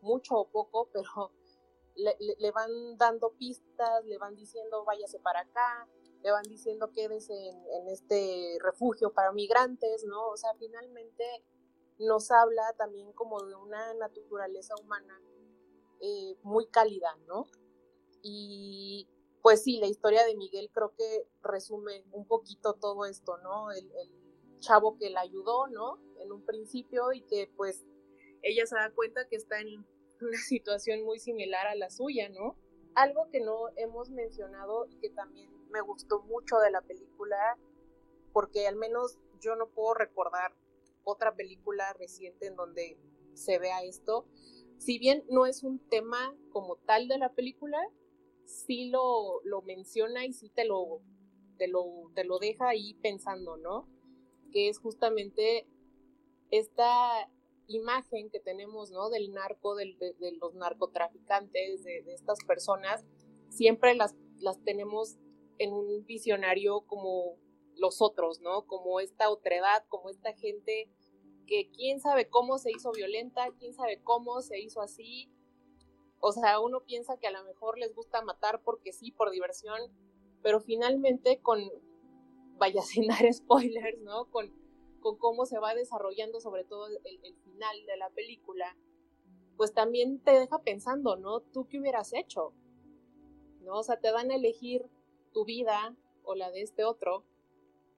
Mucho o poco, pero le, le van dando pistas, le van diciendo váyase para acá, le van diciendo quédese en, en este refugio para migrantes, ¿no? O sea, finalmente nos habla también como de una naturaleza humana eh, muy cálida, ¿no? Y pues sí, la historia de Miguel creo que resume un poquito todo esto, ¿no? El, el, chavo que la ayudó, ¿no? En un principio y que pues ella se da cuenta que está en una [LAUGHS] situación muy similar a la suya, ¿no? Algo que no hemos mencionado y que también me gustó mucho de la película porque al menos yo no puedo recordar otra película reciente en donde se vea esto. Si bien no es un tema como tal de la película, sí lo, lo menciona y sí te lo, te lo, te lo deja ahí pensando, ¿no? Que es justamente esta imagen que tenemos, ¿no? Del narco, de, los narcotraficantes, de, de, estas personas, siempre las, las tenemos en un visionario como los otros, ¿no? Como esta otredad, como esta gente que quién sabe cómo se hizo violenta, quién sabe cómo se hizo así. O sea, uno piensa que a lo mejor les gusta matar porque sí, por diversión, pero finalmente con, vaya [LAUGHS] sin dar spoilers, ¿no? Con, con cómo se va desarrollando sobre todo el, el final de la película, pues también te deja pensando, ¿no? ¿Tú qué hubieras hecho? ¿No? O sea, te dan a elegir tu vida o la de este otro,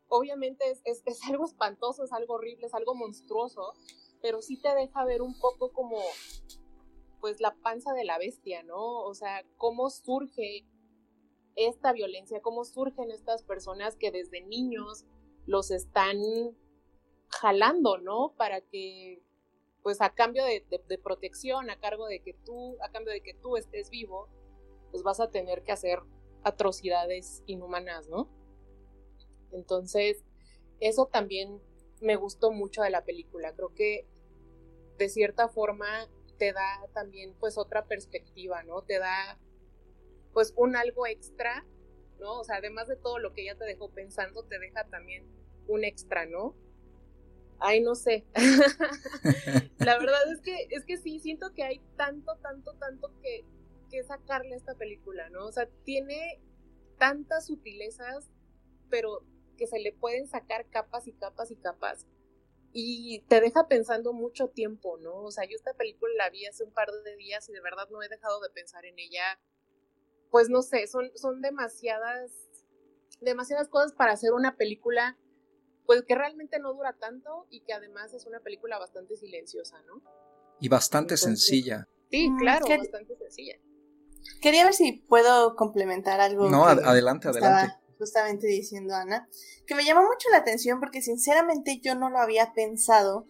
obviamente es, es, algo espantoso, es algo horrible, es algo monstruoso, pero sí te deja ver un poco como, pues, la panza de la bestia, ¿no? O sea, cómo surge esta violencia, cómo surgen estas personas que desde niños los están jalando, ¿no? Para que, pues, a cambio de, de protección, a cargo de que tú, a cambio de que tú estés vivo, pues vas a tener que hacer atrocidades inhumanas, ¿no? Entonces, eso también me gustó mucho de la película. Creo que de cierta forma te da también pues otra perspectiva, ¿no? Te da pues un algo extra, ¿no? O sea, además de todo lo que ella te dejó pensando, te deja también un extra, ¿no? Ay, no sé. [LAUGHS] [LAUGHS] la verdad es que es que sí siento que hay tanto, tanto, tanto que que sacarle a esta película, ¿no? O sea, tiene tantas sutilezas, pero que se le pueden sacar capas y capas y capas. Y te deja pensando mucho tiempo, ¿no? O sea, yo esta película la vi hace un par de días y de verdad no he dejado de pensar en ella. Pues no sé, son, son demasiadas, demasiadas cosas para hacer una película, pues que realmente no dura tanto y que además es una película bastante silenciosa, ¿no? Y bastante sencilla. Sí, mm, claro, bastante sencilla. Quería ver si puedo complementar algo. No, adelante, adelante. Justamente diciendo Ana, que me llamó mucho la atención porque sinceramente yo no lo había pensado,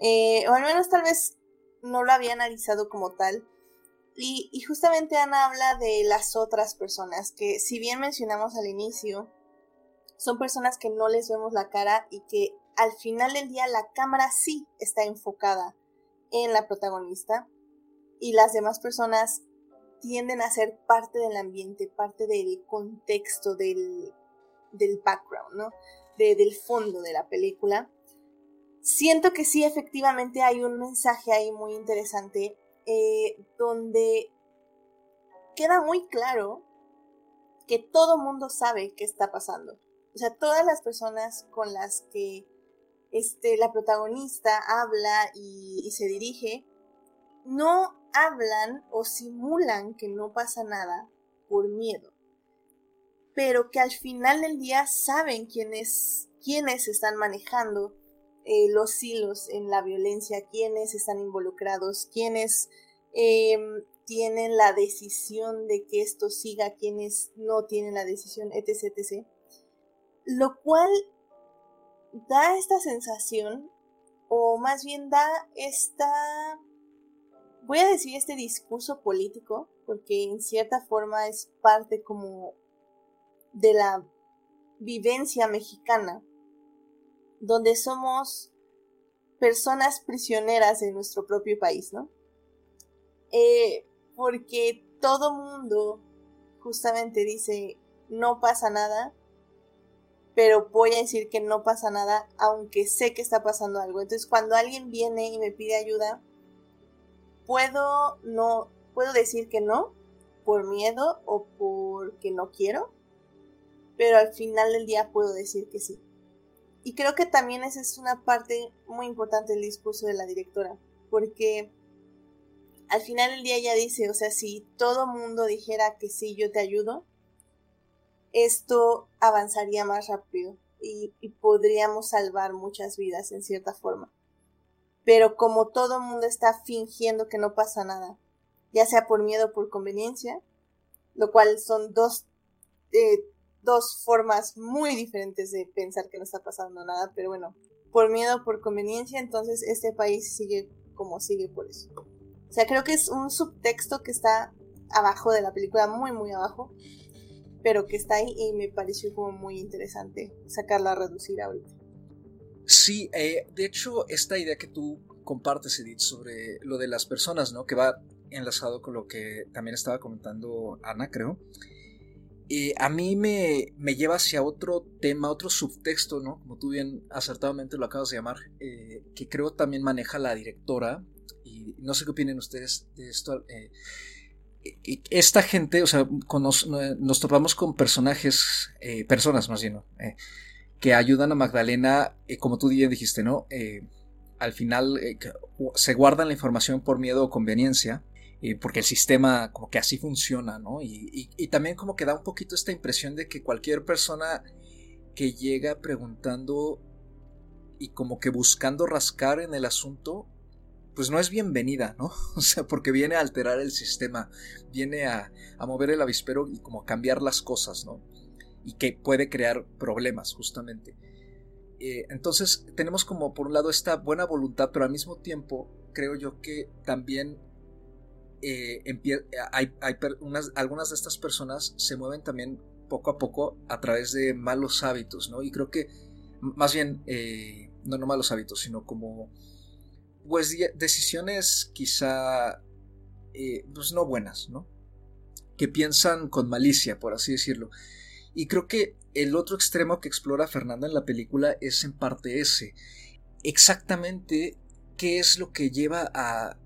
eh, o al menos tal vez no lo había analizado como tal. Y, y justamente Ana habla de las otras personas, que si bien mencionamos al inicio, son personas que no les vemos la cara y que al final del día la cámara sí está enfocada en la protagonista y las demás personas tienden a ser parte del ambiente, parte del contexto, del, del background, ¿no? del fondo de la película. Siento que sí, efectivamente hay un mensaje ahí muy interesante eh, donde queda muy claro que todo mundo sabe qué está pasando. O sea, todas las personas con las que este, la protagonista habla y se dirige, no hablan o simulan que no pasa nada por miedo, pero que al final del día saben quiénes, quiénes están manejando eh, los hilos en la violencia, quiénes están involucrados, quiénes em, tienen la decisión de que esto siga, quiénes no tienen la decisión, etc, etc. Lo cual da esta sensación, o más bien da esta voy a decir este discurso político, porque en cierta forma es parte como de la vivencia mexicana, donde somos personas prisioneras de nuestro propio país, ¿no? Eh, porque todo mundo justamente dice, no pasa nada, pero voy a decir que no pasa nada, aunque sé que está pasando algo. Entonces, cuando alguien viene y me pide ayuda, puedo no puedo decir que no por miedo o porque no quiero, pero al final del día puedo decir que sí. Y creo que también esa es una parte muy importante del discurso de la directora, porque al final del día ella dice, o sea, si todo mundo dijera que sí, yo te ayudo, esto avanzaría más rápido y, y podríamos salvar muchas vidas en cierta forma pero como todo mundo está fingiendo que no pasa nada, ya sea por miedo o por conveniencia, lo cual son dos, eh, dos formas muy diferentes de pensar que no está pasando nada, pero bueno, por miedo o por conveniencia, entonces este país sigue como sigue por eso. O sea, creo que es un subtexto que está abajo de la película, muy, muy abajo, pero que está ahí y me pareció como muy interesante sacarla a reducir ahorita. Sí, eh, de hecho, esta idea que tú compartes, Edith, sobre lo de las personas, ¿no? Que va enlazado con lo que también estaba comentando Ana, creo. Eh, a mí me, me, lleva hacia otro tema, otro subtexto, ¿no? Como tú bien acertadamente lo acabas de llamar, eh, que creo también maneja la directora. Y no sé qué opinen ustedes de esto. esta gente, o sea, nos, nos, topamos con personajes, personas más bien, ¿no? Que ayudan a Magdalena, eh, como tú bien dijiste, ¿no? Eh, al final eh, se guardan la información por miedo o conveniencia, porque el sistema como que así funciona, ¿no? Y, también como que da un poquito esta impresión de que cualquier persona que llega preguntando y como que buscando rascar en el asunto, pues no es bienvenida, ¿no? [LAUGHS] O sea, porque viene a alterar el sistema, viene a, a mover el avispero y como a cambiar las cosas, ¿no? Y que puede crear problemas justamente. Eh, entonces tenemos como por un lado esta buena voluntad, pero al mismo tiempo creo yo que también eh, hay, algunas de estas personas se mueven también poco a poco a través de malos hábitos, ¿no? Y creo que más bien, eh, no, no malos hábitos, sino como pues decisiones quizá pues no buenas, ¿no? Que piensan con malicia, por así decirlo. Y creo que el otro extremo que explora Fernanda en la película es en parte ese. Exactamente qué es lo que lleva a...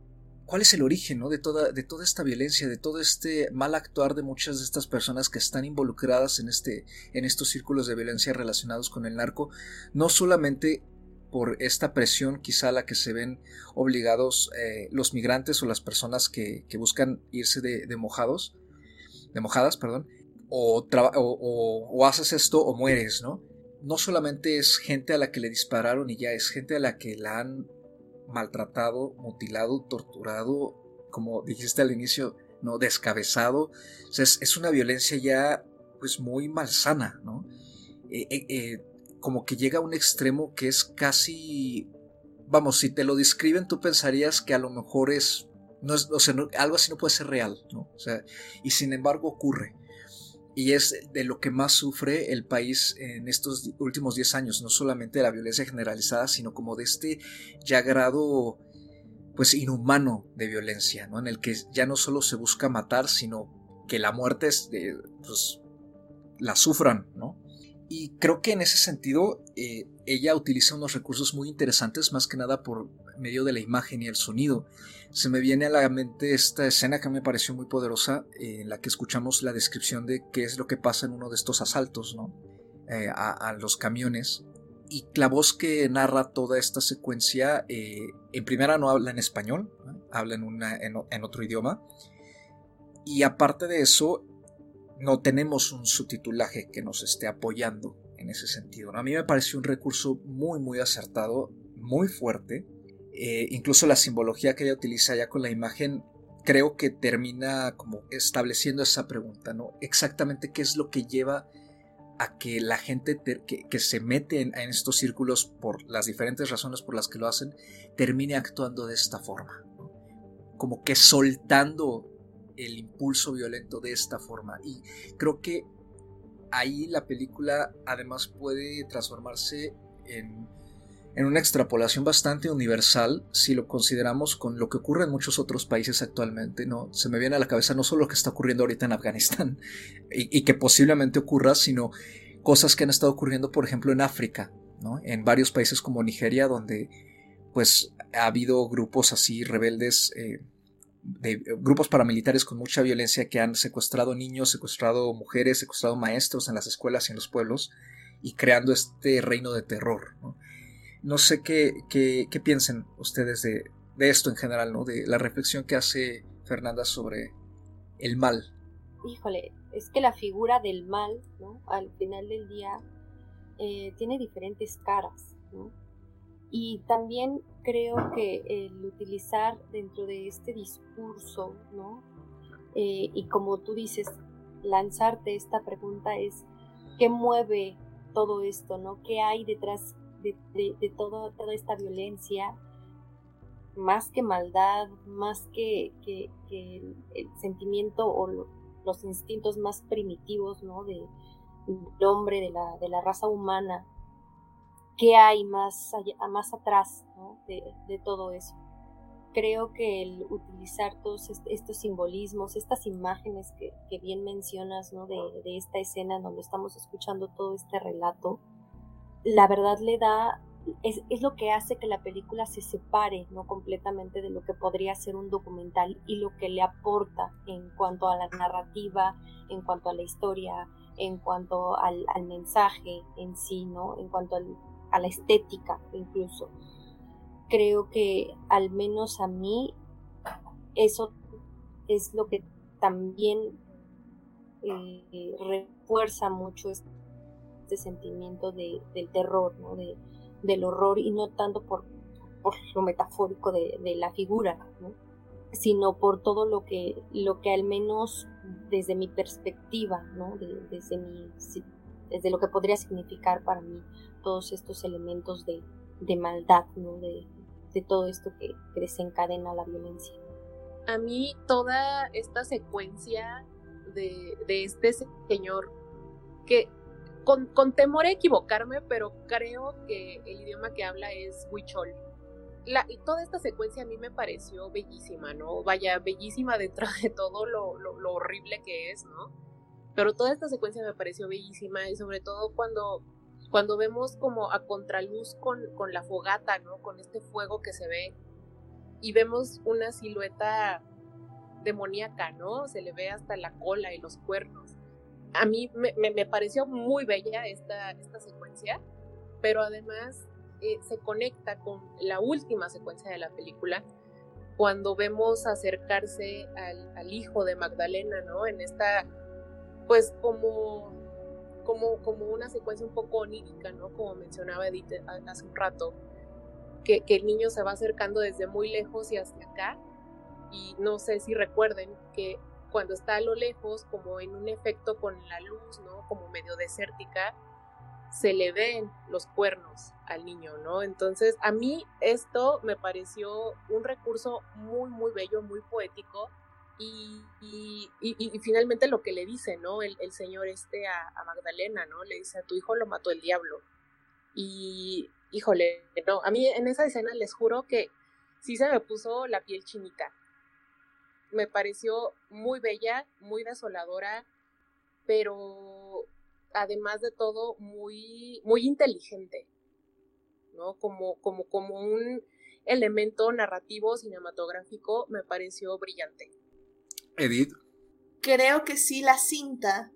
¿Cuál es el origen de, toda, de toda esta violencia, de todo este mal actuar de muchas de estas personas que están involucradas en, este, en estos círculos de violencia relacionados con el narco? No solamente por esta presión quizá a la que se ven obligados eh, los migrantes o las personas que, buscan irse de, de mojados, de mojadas, perdón, o, haces esto o mueres, ¿no? No solamente es gente a la que le dispararon y ya, es gente a la que la han maltratado, mutilado, torturado, como dijiste al inicio, ¿no? Descabezado. Es, una violencia ya, pues, muy malsana, ¿no? Eh, eh, eh, como que llega a un extremo que es casi... Vamos, si te lo describen, tú pensarías que a lo mejor es... No es o sea, algo así no puede ser real, ¿no? O sea, y sin embargo ocurre y es de lo que más sufre el país en estos últimos 10 años, no solamente de la violencia generalizada, sino como de este ya grado pues inhumano de violencia, ¿no? En el que ya no solo se busca matar, sino que la muerte de, pues, la sufran, ¿no? Y creo que en ese sentido eh, ella utiliza unos recursos muy interesantes, más que nada por medio de la imagen y el sonido. Se me viene a la mente esta escena que me pareció muy poderosa, eh, en la que escuchamos la descripción de qué es lo que pasa en uno de estos asaltos. Eh, a, los camiones. y la voz que narra toda esta secuencia, en primera no habla en español, habla en, una, en, otro idioma. Y aparte de eso, no tenemos un subtitulaje que nos esté apoyando en ese sentido. A mí me pareció un recurso muy, muy acertado, muy fuerte. Eh, incluso la simbología que ella utiliza ya con la imagen creo que termina como estableciendo esa pregunta, ¿no? Exactamente qué es lo que lleva a que la gente que, se mete en, estos círculos por las diferentes razones por las que lo hacen, termine actuando de esta forma. Como que soltando el impulso violento de esta forma. Y creo que ahí la película además puede transformarse en en una extrapolación bastante universal si lo consideramos con lo que ocurre en muchos otros países actualmente, ¿no? Se me viene a la cabeza no solo lo que está ocurriendo ahorita en Afganistán [LAUGHS] y, que posiblemente ocurra, sino cosas que han estado ocurriendo, por ejemplo, en África, ¿no? En varios países como Nigeria, donde pues ha habido grupos así rebeldes, eh, de, grupos paramilitares con mucha violencia que han secuestrado niños, secuestrado mujeres, secuestrado maestros en las escuelas y en los pueblos y creando este reino de terror, ¿no? No sé qué, qué, piensen ustedes de, esto en general, ¿no? De la reflexión que hace Fernanda sobre el mal. Híjole, es que la figura del mal, ¿no? Al final del día eh, tiene diferentes caras, ¿no? Y también creo que el utilizar dentro de este discurso, ¿no? Eh, y como tú dices, lanzarte esta pregunta es, ¿qué mueve todo esto, ¿no? ¿Qué hay detrás de, todo, toda esta violencia, más que maldad, más que, el, sentimiento o los instintos más primitivos ¿no? de, del hombre, de la, de la raza humana, ¿qué hay más, más atrás de, todo eso? Creo que el utilizar todos estos simbolismos, estas imágenes que, bien mencionas ¿no? de, esta escena donde estamos escuchando todo este relato, la verdad le da, es, es, lo que hace que la película se separe no completamente de lo que podría ser un documental y lo que le aporta en cuanto a la narrativa, en cuanto a la historia, en cuanto al, mensaje en sí, ¿no? En cuanto a la estética incluso. Creo que al menos a mí eso es lo que también eh, refuerza mucho este sentimiento de, del terror, ¿no? de, del horror, y no tanto por, por lo metafórico de, la figura, ¿no? sino por todo lo que, lo que al menos desde mi perspectiva, ¿no? desde, mi, desde lo que podría significar para mí todos estos elementos de, de maldad, ¿no? de, de todo esto que, desencadena la violencia. A mí toda esta secuencia de, de este señor que con, temor a equivocarme, pero creo que el idioma que habla es huichol. La, y toda esta secuencia a mí me pareció bellísima, ¿no? Vaya, bellísima dentro de todo lo, lo, horrible que es, ¿no? Pero toda esta secuencia me pareció bellísima y sobre todo cuando, cuando vemos como a contraluz con, con la fogata, ¿no? Con este fuego que se ve y vemos una silueta demoníaca, ¿no? Se le ve hasta la cola y los cuernos a mí me, me, pareció muy bella esta, esta secuencia, pero además eh, se conecta con la última secuencia de la película, cuando vemos acercarse al, al, hijo de Magdalena, ¿no? En esta, pues como, como, como una secuencia un poco onírica, ¿no? Como mencionaba Edith hace un rato, que, que el niño se va acercando desde muy lejos y hasta acá, y no sé si recuerden que cuando está a lo lejos, como en un efecto con la luz, ¿no? Como medio desértica, se le ven los cuernos al niño, ¿no? Entonces, a mí esto me pareció un recurso muy, muy bello, muy poético. Y, finalmente lo que le dice, ¿no? El, señor este a, a, Magdalena, ¿no? Le dice, a tu hijo lo mató el diablo. Y, híjole, no, a mí en esa escena les juro que sí se me puso la piel chinita me pareció muy bella, muy desoladora, pero además de todo muy, muy inteligente, ¿no? Como, como, como un elemento narrativo cinematográfico me pareció brillante. Edith. Creo que sí la cinta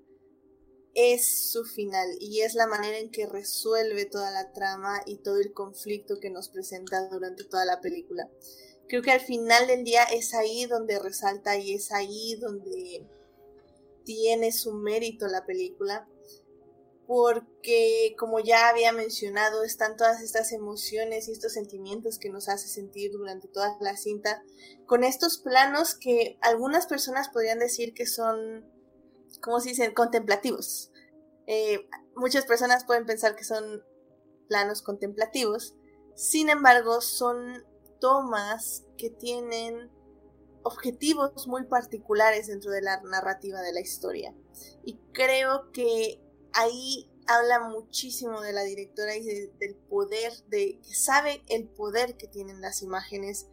es su final y es la manera en que resuelve toda la trama y todo el conflicto que nos presenta durante toda la película. Creo que al final del día es ahí donde resalta y es ahí donde tiene su mérito la película porque como ya había mencionado están todas estas emociones y estos sentimientos que nos hace sentir durante toda la cinta con estos planos que algunas personas podrían decir que son ¿cómo se dicen? Contemplativos. Eh, muchas personas pueden pensar que son planos contemplativos, sin embargo, son tomas que tienen objetivos muy particulares dentro de la narrativa de la historia. Y creo que ahí habla muchísimo de la directora y del poder, de que sabe el poder que tienen las imágenes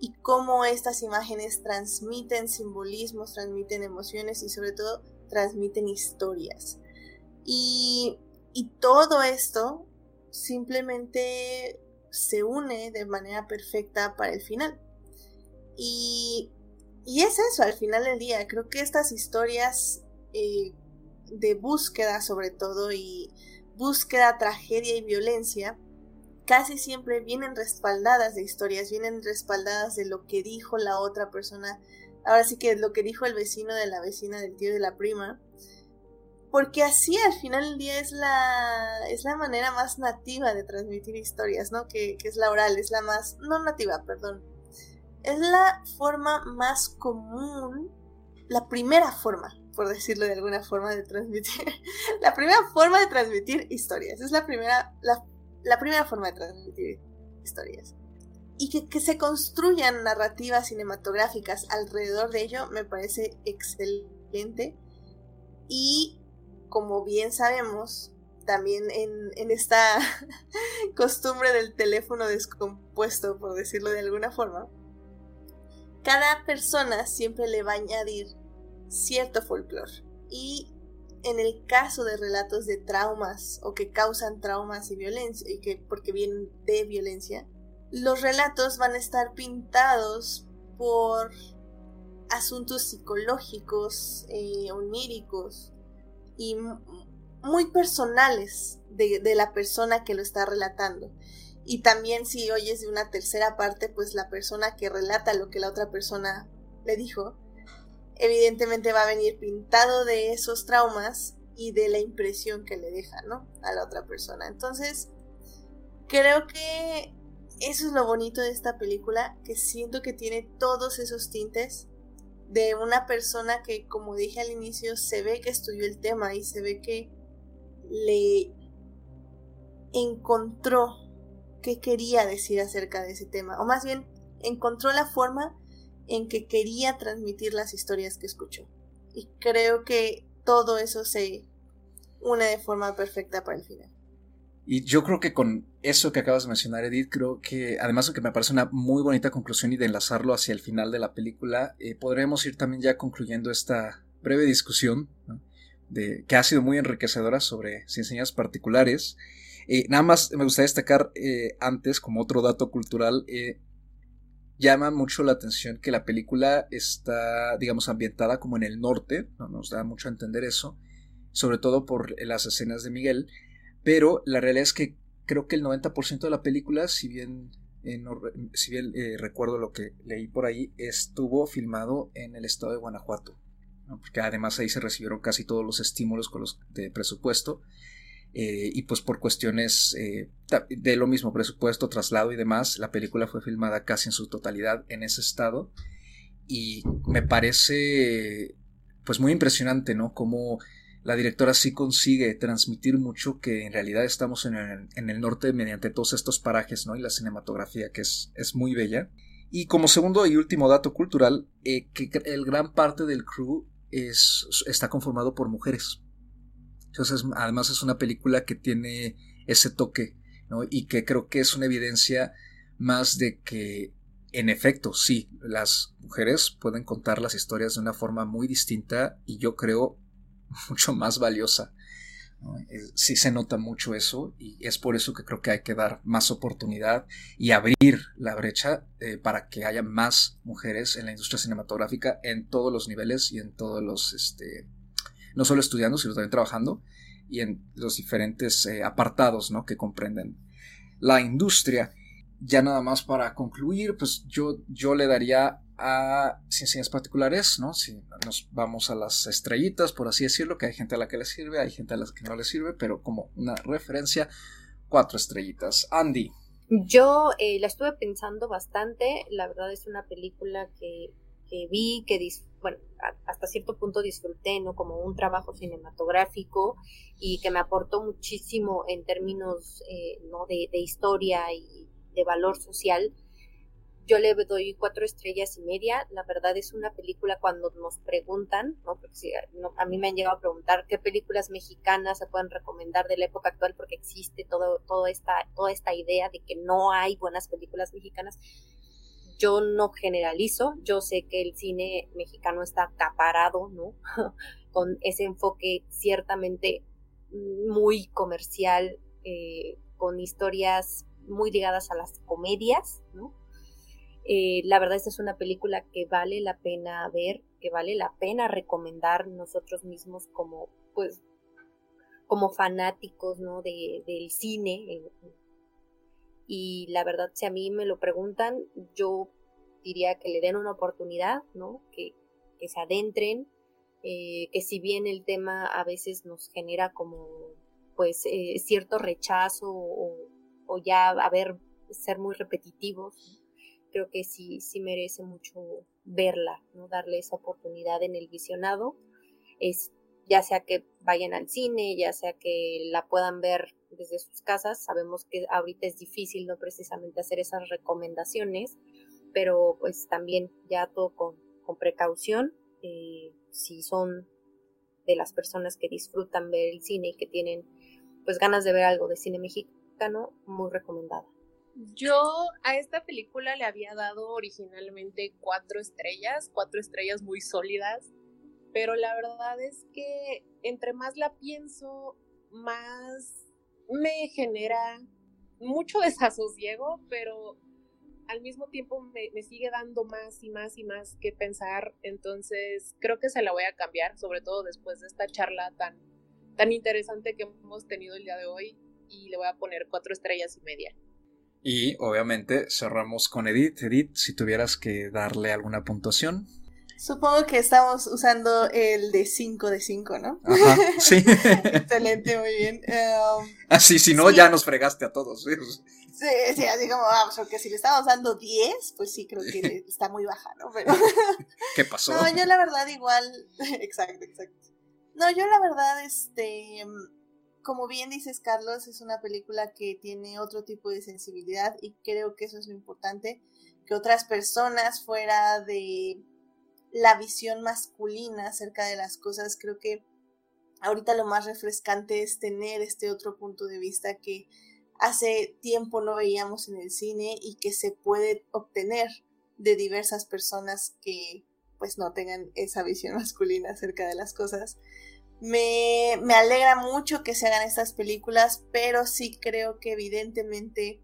y cómo estas imágenes transmiten simbolismos, transmiten emociones y sobre todo transmiten historias. Y, todo esto simplemente se une de manera perfecta para el final. Y, es eso, al final del día, creo que estas historias eh, de búsqueda sobre todo y búsqueda, tragedia y violencia, casi siempre vienen respaldadas de historias, vienen respaldadas de lo que dijo la otra persona, ahora sí que lo que dijo el vecino de la vecina, del tío de la prima, porque así al final del día es la, es la manera más nativa de transmitir historias, ¿no? Que, que es la oral, es la más, no nativa, perdón, es la forma más común, la primera forma, por decirlo de alguna forma, de transmitir, [LAUGHS] la primera forma de transmitir historias, es la primera, la, primera forma de transmitir historias. Y que, se construyan narrativas cinematográficas alrededor de ello me parece excelente. Y como bien sabemos, también en, esta [LAUGHS] costumbre del teléfono descompuesto, por decirlo de alguna forma, cada persona siempre le va a añadir cierto folclore. Y en el caso de relatos de traumas o que causan traumas y violencia, y que porque vienen de violencia, los relatos van a estar pintados por asuntos psicológicos, eh, oníricos y muy personales de, de, la persona que lo está relatando. Y también si oyes de una tercera parte, pues la persona que relata lo que la otra persona le dijo, evidentemente va a venir pintado de esos traumas y de la impresión que le deja, ¿no? A la otra persona. Entonces, creo que eso es lo bonito de esta película, que siento que tiene todos esos tintes de una persona que, como dije al inicio, se ve que estudió el tema y se ve que le encontró qué quería decir acerca de ese tema, o más bien encontró la forma en que quería transmitir las historias que escuchó. Y creo que todo eso se une de forma perfecta para el final. Y yo creo que con eso que acabas de mencionar, Edith, creo que además de que me parece una muy bonita conclusión y de enlazarlo hacia el final de la película, eh, podremos ir también ya concluyendo esta breve discusión de, que ha sido muy enriquecedora sobre enseñas particulares. Eh, nada más me gustaría destacar eh, antes, como otro dato cultural, llama mucho la atención que la película está, digamos, ambientada como en el norte, ¿no? nos da mucho a entender eso, sobre todo por las escenas de Miguel pero la realidad es que creo que el 90% de la película, si bien, eh, si bien eh, recuerdo lo que leí por ahí, estuvo filmado en el estado de Guanajuato. Porque además ahí se recibieron casi todos los estímulos con los de presupuesto. Eh, y pues por cuestiones de lo mismo, presupuesto, traslado y demás, la película fue filmada casi en su totalidad en ese estado. Y me parece pues muy impresionante, ¿no? Como la directora sí consigue transmitir mucho que en realidad estamos en el, norte mediante todos estos parajes, ¿no? Y la cinematografía que es, es muy bella. Y como segundo y último dato cultural, eh, que el gran parte del crew es, está conformado por mujeres. Entonces, además es una película que tiene ese toque, ¿no? Y que creo que es una evidencia más de que, en efecto, sí, las mujeres pueden contar las historias de una forma muy distinta y yo creo [LAUGHS] mucho más valiosa. Sí se nota mucho eso y es por eso que creo que hay que dar más oportunidad y abrir la brecha eh, para que haya más mujeres en la industria cinematográfica en todos los niveles y en todos los, este, no solo estudiando, sino también trabajando y en los diferentes eh, apartados ¿no? que comprenden la industria. Ya nada más para concluir, pues yo, yo le daría a ciencias particulares, ¿no? Si nos vamos a las estrellitas, por así decirlo, que hay gente a la que le sirve, hay gente a la que no le sirve, pero como una referencia, cuatro estrellitas. Andy. Yo eh, la estuve pensando bastante, la verdad es una película que, que vi, que bueno, hasta cierto punto disfruté, ¿no? Como un trabajo cinematográfico y que me aportó muchísimo en términos, eh, ¿no? De, de, historia y de valor social. Yo le doy cuatro estrellas y media. La verdad es una película cuando nos preguntan, ¿no? Porque a mí me han llegado a preguntar qué películas mexicanas se pueden recomendar de la época actual porque existe todo, toda, esta, toda esta idea de que no hay buenas películas mexicanas yo no generalizo, yo sé que el cine mexicano está acaparado, ¿no? [LAUGHS] con ese enfoque ciertamente muy comercial, eh, con historias muy ligadas a las comedias, ¿no? Eh, la verdad, esta es una película que vale la pena ver, que vale la pena recomendar nosotros mismos como, pues, como fanáticos, ¿no? De, del cine, y la verdad, si a mí me lo preguntan, yo diría que le den una oportunidad, ¿no? Que, se adentren, eh, que si bien el tema a veces nos genera como pues eh, cierto rechazo o, ya a ver ser muy repetitivos, creo que sí, sí merece mucho verla, ¿no? Darle esa oportunidad en el visionado, es, ya sea que vayan al cine, ya sea que la puedan ver desde sus casas. Sabemos que ahorita es difícil no precisamente hacer esas recomendaciones, pero pues también ya todo con, precaución. Eh, si son de las personas que disfrutan ver el cine y que tienen pues ganas de ver algo de cine mexicano, muy recomendada. Yo a esta película le había dado originalmente cuatro estrellas, cuatro estrellas muy sólidas, pero la verdad es que entre más la pienso, más me genera mucho [LAUGHS] desasosiego, pero al mismo tiempo me, sigue dando más y más y más que pensar. Entonces creo que se la voy a cambiar, sobre todo después de esta charla tan, tan interesante que hemos tenido el día de hoy. Y le voy a poner cuatro estrellas y media. Y obviamente cerramos con Edith. Edith, si tuvieras que darle alguna puntuación. Supongo que estamos usando el de 5 de 5, ¿no? Ajá, sí. [LAUGHS] Excelente, muy bien. Um, así, si no, ya nos fregaste a todos. ¿sí? Sí, así como, vamos, porque si le estamos dando 10, pues sí, creo que [LAUGHS] está muy baja, ¿no? Pero... [LAUGHS] ¿Qué pasó? No, yo la verdad igual, exacto, exacto. No, yo la verdad, este, como bien dices, Carlos, es una película que tiene otro tipo de sensibilidad y creo que eso es lo importante, que otras personas fuera de la visión masculina acerca de las cosas, creo que ahorita lo más refrescante es tener este otro punto de vista que hace tiempo no veíamos en el cine y que se puede obtener de diversas personas que pues no tengan esa visión [LAUGHS] masculina acerca de las cosas. Me, me alegra mucho que se hagan estas películas, pero sí creo que evidentemente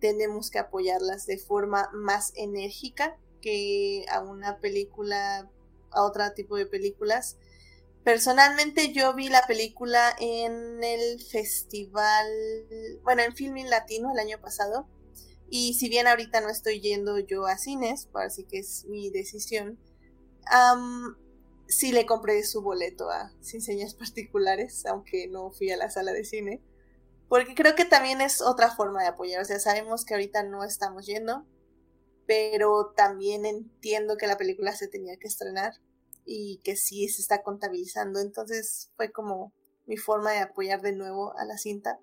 tenemos que apoyarlas de forma más enérgica que a una película, a otro tipo de películas. Personalmente yo vi la película en el festival, bueno, en Filming Latino el año pasado. Y si bien ahorita no estoy yendo yo a cines, así que es mi decisión, sí le compré su boleto a Sin Señas Particulares, aunque no fui a la sala de cine. Porque creo que también es otra forma de apoyar. O sea, sabemos que ahorita no estamos yendo, pero también entiendo que la película se tenía que estrenar y que sí se está contabilizando. Entonces fue como mi forma de apoyar de nuevo a la cinta.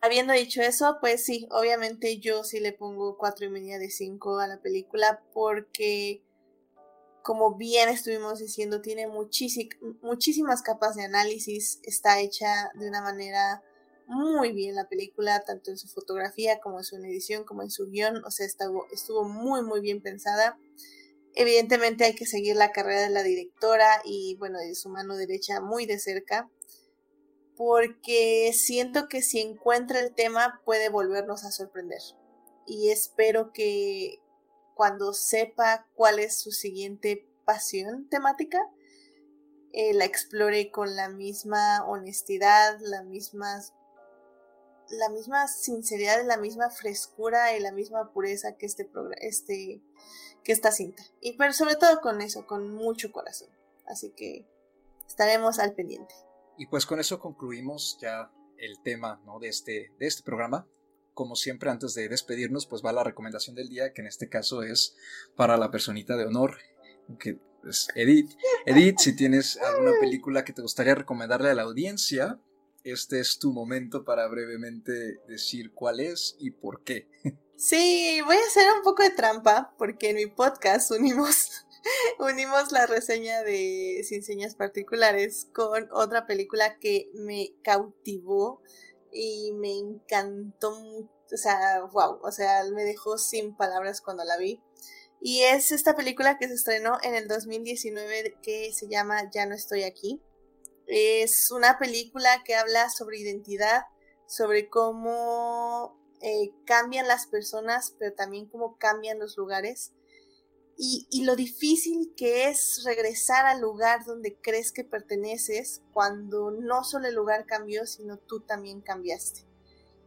Habiendo dicho eso, pues sí, obviamente yo sí le pongo cuatro y media de cinco a la película porque, como bien estuvimos diciendo, tiene muchísimas capas de análisis, está hecha de una manera muy bien la película, tanto en su fotografía como en su edición, como en su guion, o sea, estuvo, estuvo muy, muy bien pensada. Evidentemente hay que seguir la carrera de la directora y bueno, de su mano derecha muy de cerca, porque siento que si encuentra el tema puede volvernos a sorprender. Y espero que cuando sepa cuál es su siguiente pasión temática, eh, la explore con la misma honestidad, la misma, la misma sinceridad, la misma frescura y la misma pureza que este, este que esta cinta. Y pero sobre todo con eso, con mucho corazón. Así que estaremos al pendiente. Y pues con eso concluimos ya el tema ¿no? de, este, de este programa. Como siempre, antes de despedirnos, pues va la recomendación del día, que en este caso es para la personita de honor, que es Edith. Edith, si tienes alguna película que te gustaría recomendarle a la audiencia, este es tu momento para brevemente decir cuál es y por qué. Sí, voy a hacer un poco de trampa, porque en mi podcast unimos [LAUGHS] unimos la reseña de Sin Señas Particulares con otra película que me cautivó y me encantó, o sea, wow, o sea, me dejó sin palabras cuando la vi. Y es esta película que se estrenó en el 2019 que se llama Ya no estoy aquí. Es una película que habla sobre identidad, sobre cómo eh, cambian las personas, pero también cómo cambian los lugares y, lo difícil que es regresar al lugar donde crees que perteneces cuando no solo el lugar cambió, sino tú también cambiaste.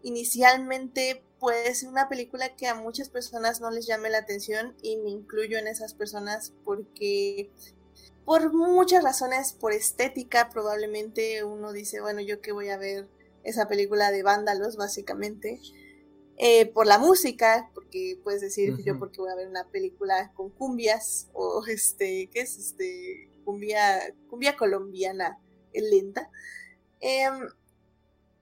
Inicialmente puede ser una película que a muchas personas no les llame la atención y me incluyo en esas personas porque por muchas razones, por estética probablemente uno dice, bueno, yo qué voy a ver esa película de vándalos básicamente eh, por la música, porque puedes decir yo porque voy a ver una película con cumbias o [LAUGHS] este, ¿qué es? Este, cumbia, cumbia colombiana lenta. Em,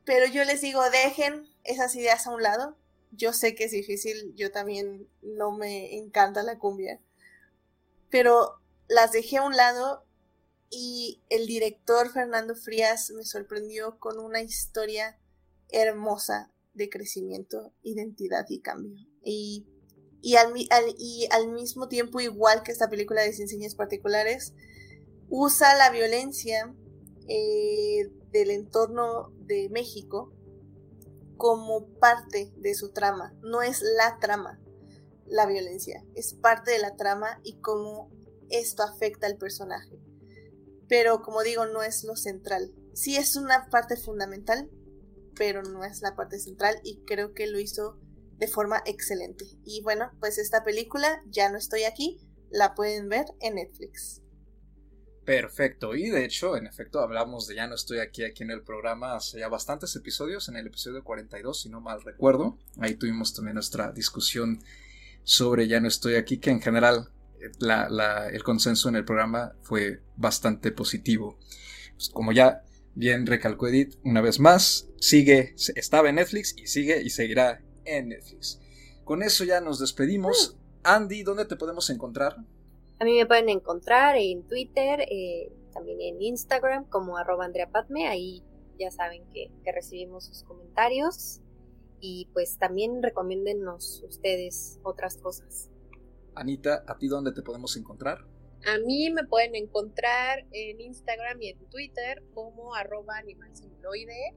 pero yo les digo, dejen esas ideas a un lado. Yo sé que es difícil, yo también no me encanta la cumbia, pero las dejé a un lado y el director Fernando Frías me sorprendió con una historia hermosa de crecimiento, identidad y cambio. Y, y, al, y al mismo tiempo, igual que esta película de Sin Particulares, usa la violencia eh, del entorno de México como parte de su trama. No es la trama, la violencia, es parte de la trama y cómo esto afecta al personaje. Pero como digo, no es lo central. Sí es una parte fundamental, pero no es la parte central y creo que lo hizo de forma excelente. Y bueno, pues esta película, Ya no estoy aquí, la pueden ver en Netflix. Perfecto, y de hecho, en efecto, hablamos de Ya no estoy aquí aquí en el programa hace ya bastantes episodios, en el episodio 42, si no mal recuerdo. Ahí tuvimos también nuestra discusión sobre Ya no estoy aquí, que en general el consenso en el programa fue bastante positivo. Pues como ya Bien, recalcó Edith una vez más, sigue, estaba en Netflix y sigue y seguirá en Netflix. Con eso ya nos despedimos. Mm. Andy, ¿dónde te podemos encontrar? A mí me pueden encontrar en Twitter, eh, también en Instagram como arroba Andrea ahí ya saben que, que recibimos sus comentarios y pues también recomiéndennos ustedes otras cosas. Anita, ¿a ti dónde te podemos encontrar? A mí me pueden encontrar en Instagram y en Twitter como arroba animalceluloide.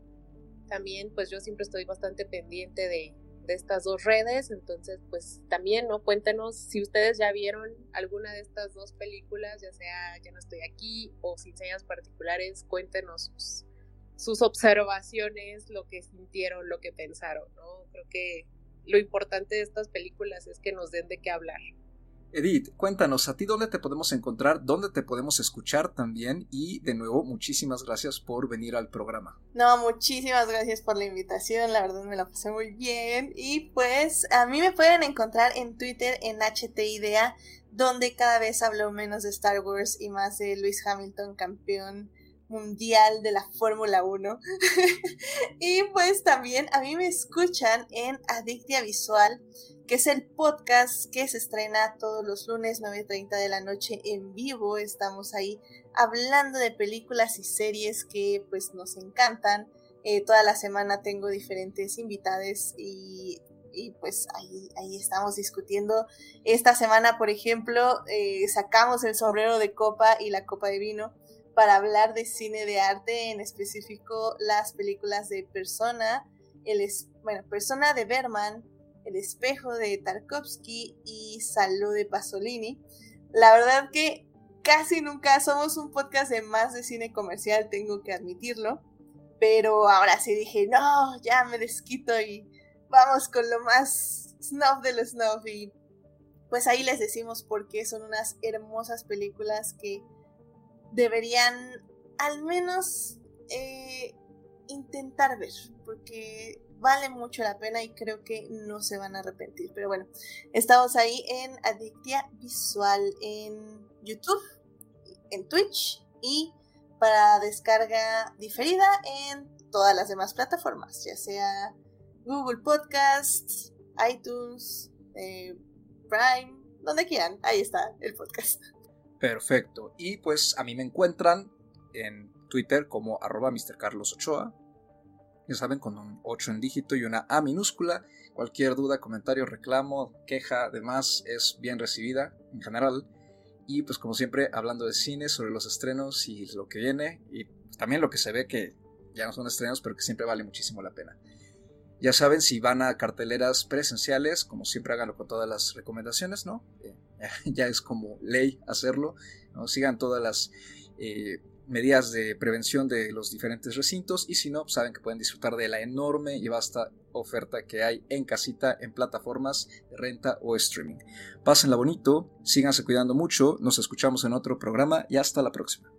También pues yo siempre estoy bastante pendiente de, estas dos redes, entonces pues también, ¿no? Cuéntenos si ustedes ya vieron alguna de estas dos películas, ya sea Ya no estoy aquí o Sin señas particulares, cuéntenos sus observaciones, lo que sintieron, lo que pensaron, ¿no? Creo que lo importante de estas películas es que nos den de qué hablar. Edith, cuéntanos a ti dónde te podemos encontrar, dónde te podemos escuchar también y de nuevo muchísimas gracias por venir al programa. No, muchísimas gracias por la invitación, la verdad me la pasé muy bien y pues a mí me pueden encontrar en Twitter en HTIDEA donde cada vez hablo menos de Star Wars y más de Luis Hamilton, campeón mundial de la Fórmula 1. [LAUGHS] y pues también a mí me escuchan en Adictia Visual que es el podcast que se estrena todos los lunes 9.30 de la noche en vivo. Estamos ahí hablando de películas y series que pues nos encantan. Eh, toda la semana tengo diferentes invitados y, pues ahí, ahí estamos discutiendo. Esta semana, por ejemplo, eh, sacamos el sombrero de copa y la copa de vino para hablar de cine de arte, en específico las películas de Persona, el, bueno, Persona de Berman, el espejo de Tarkovsky y Salud de Pasolini. La verdad que casi nunca somos un podcast de más de cine comercial, tengo que admitirlo. Pero ahora sí dije, no, ya me desquito y vamos con lo más snuff de los snuff. Y pues ahí les decimos por qué son unas hermosas películas que deberían al menos eh, intentar ver, porque vale mucho la pena y creo que no se van a arrepentir. Pero bueno, estamos ahí en Adictia Visual en YouTube, en Twitch y para descarga diferida en todas las demás plataformas, ya sea Google Podcasts, iTunes, eh, Prime, donde quieran, ahí está el podcast. Perfecto. Y pues a mí me encuentran en Twitter como arroba Mr. Carlos Ochoa. Ya saben, con un 8 en dígito y una A minúscula. Cualquier duda, comentario, reclamo, queja, además, es bien recibida en general. Y pues como siempre, hablando de cine, sobre los estrenos y lo que viene. Y también lo que se ve que ya no son estrenos, pero que siempre vale muchísimo la pena. Ya saben, si van a carteleras presenciales, como siempre háganlo con todas las recomendaciones, ¿no? Eh, [LAUGHS] ya es como ley hacerlo, ¿no? Sigan todas las eh, medidas de prevención de los diferentes recintos y si no, pues saben que pueden disfrutar de la enorme y vasta oferta que hay en casita en plataformas de renta o streaming. Pásenla bonito, síganse cuidando mucho, nos escuchamos en otro programa y hasta la próxima.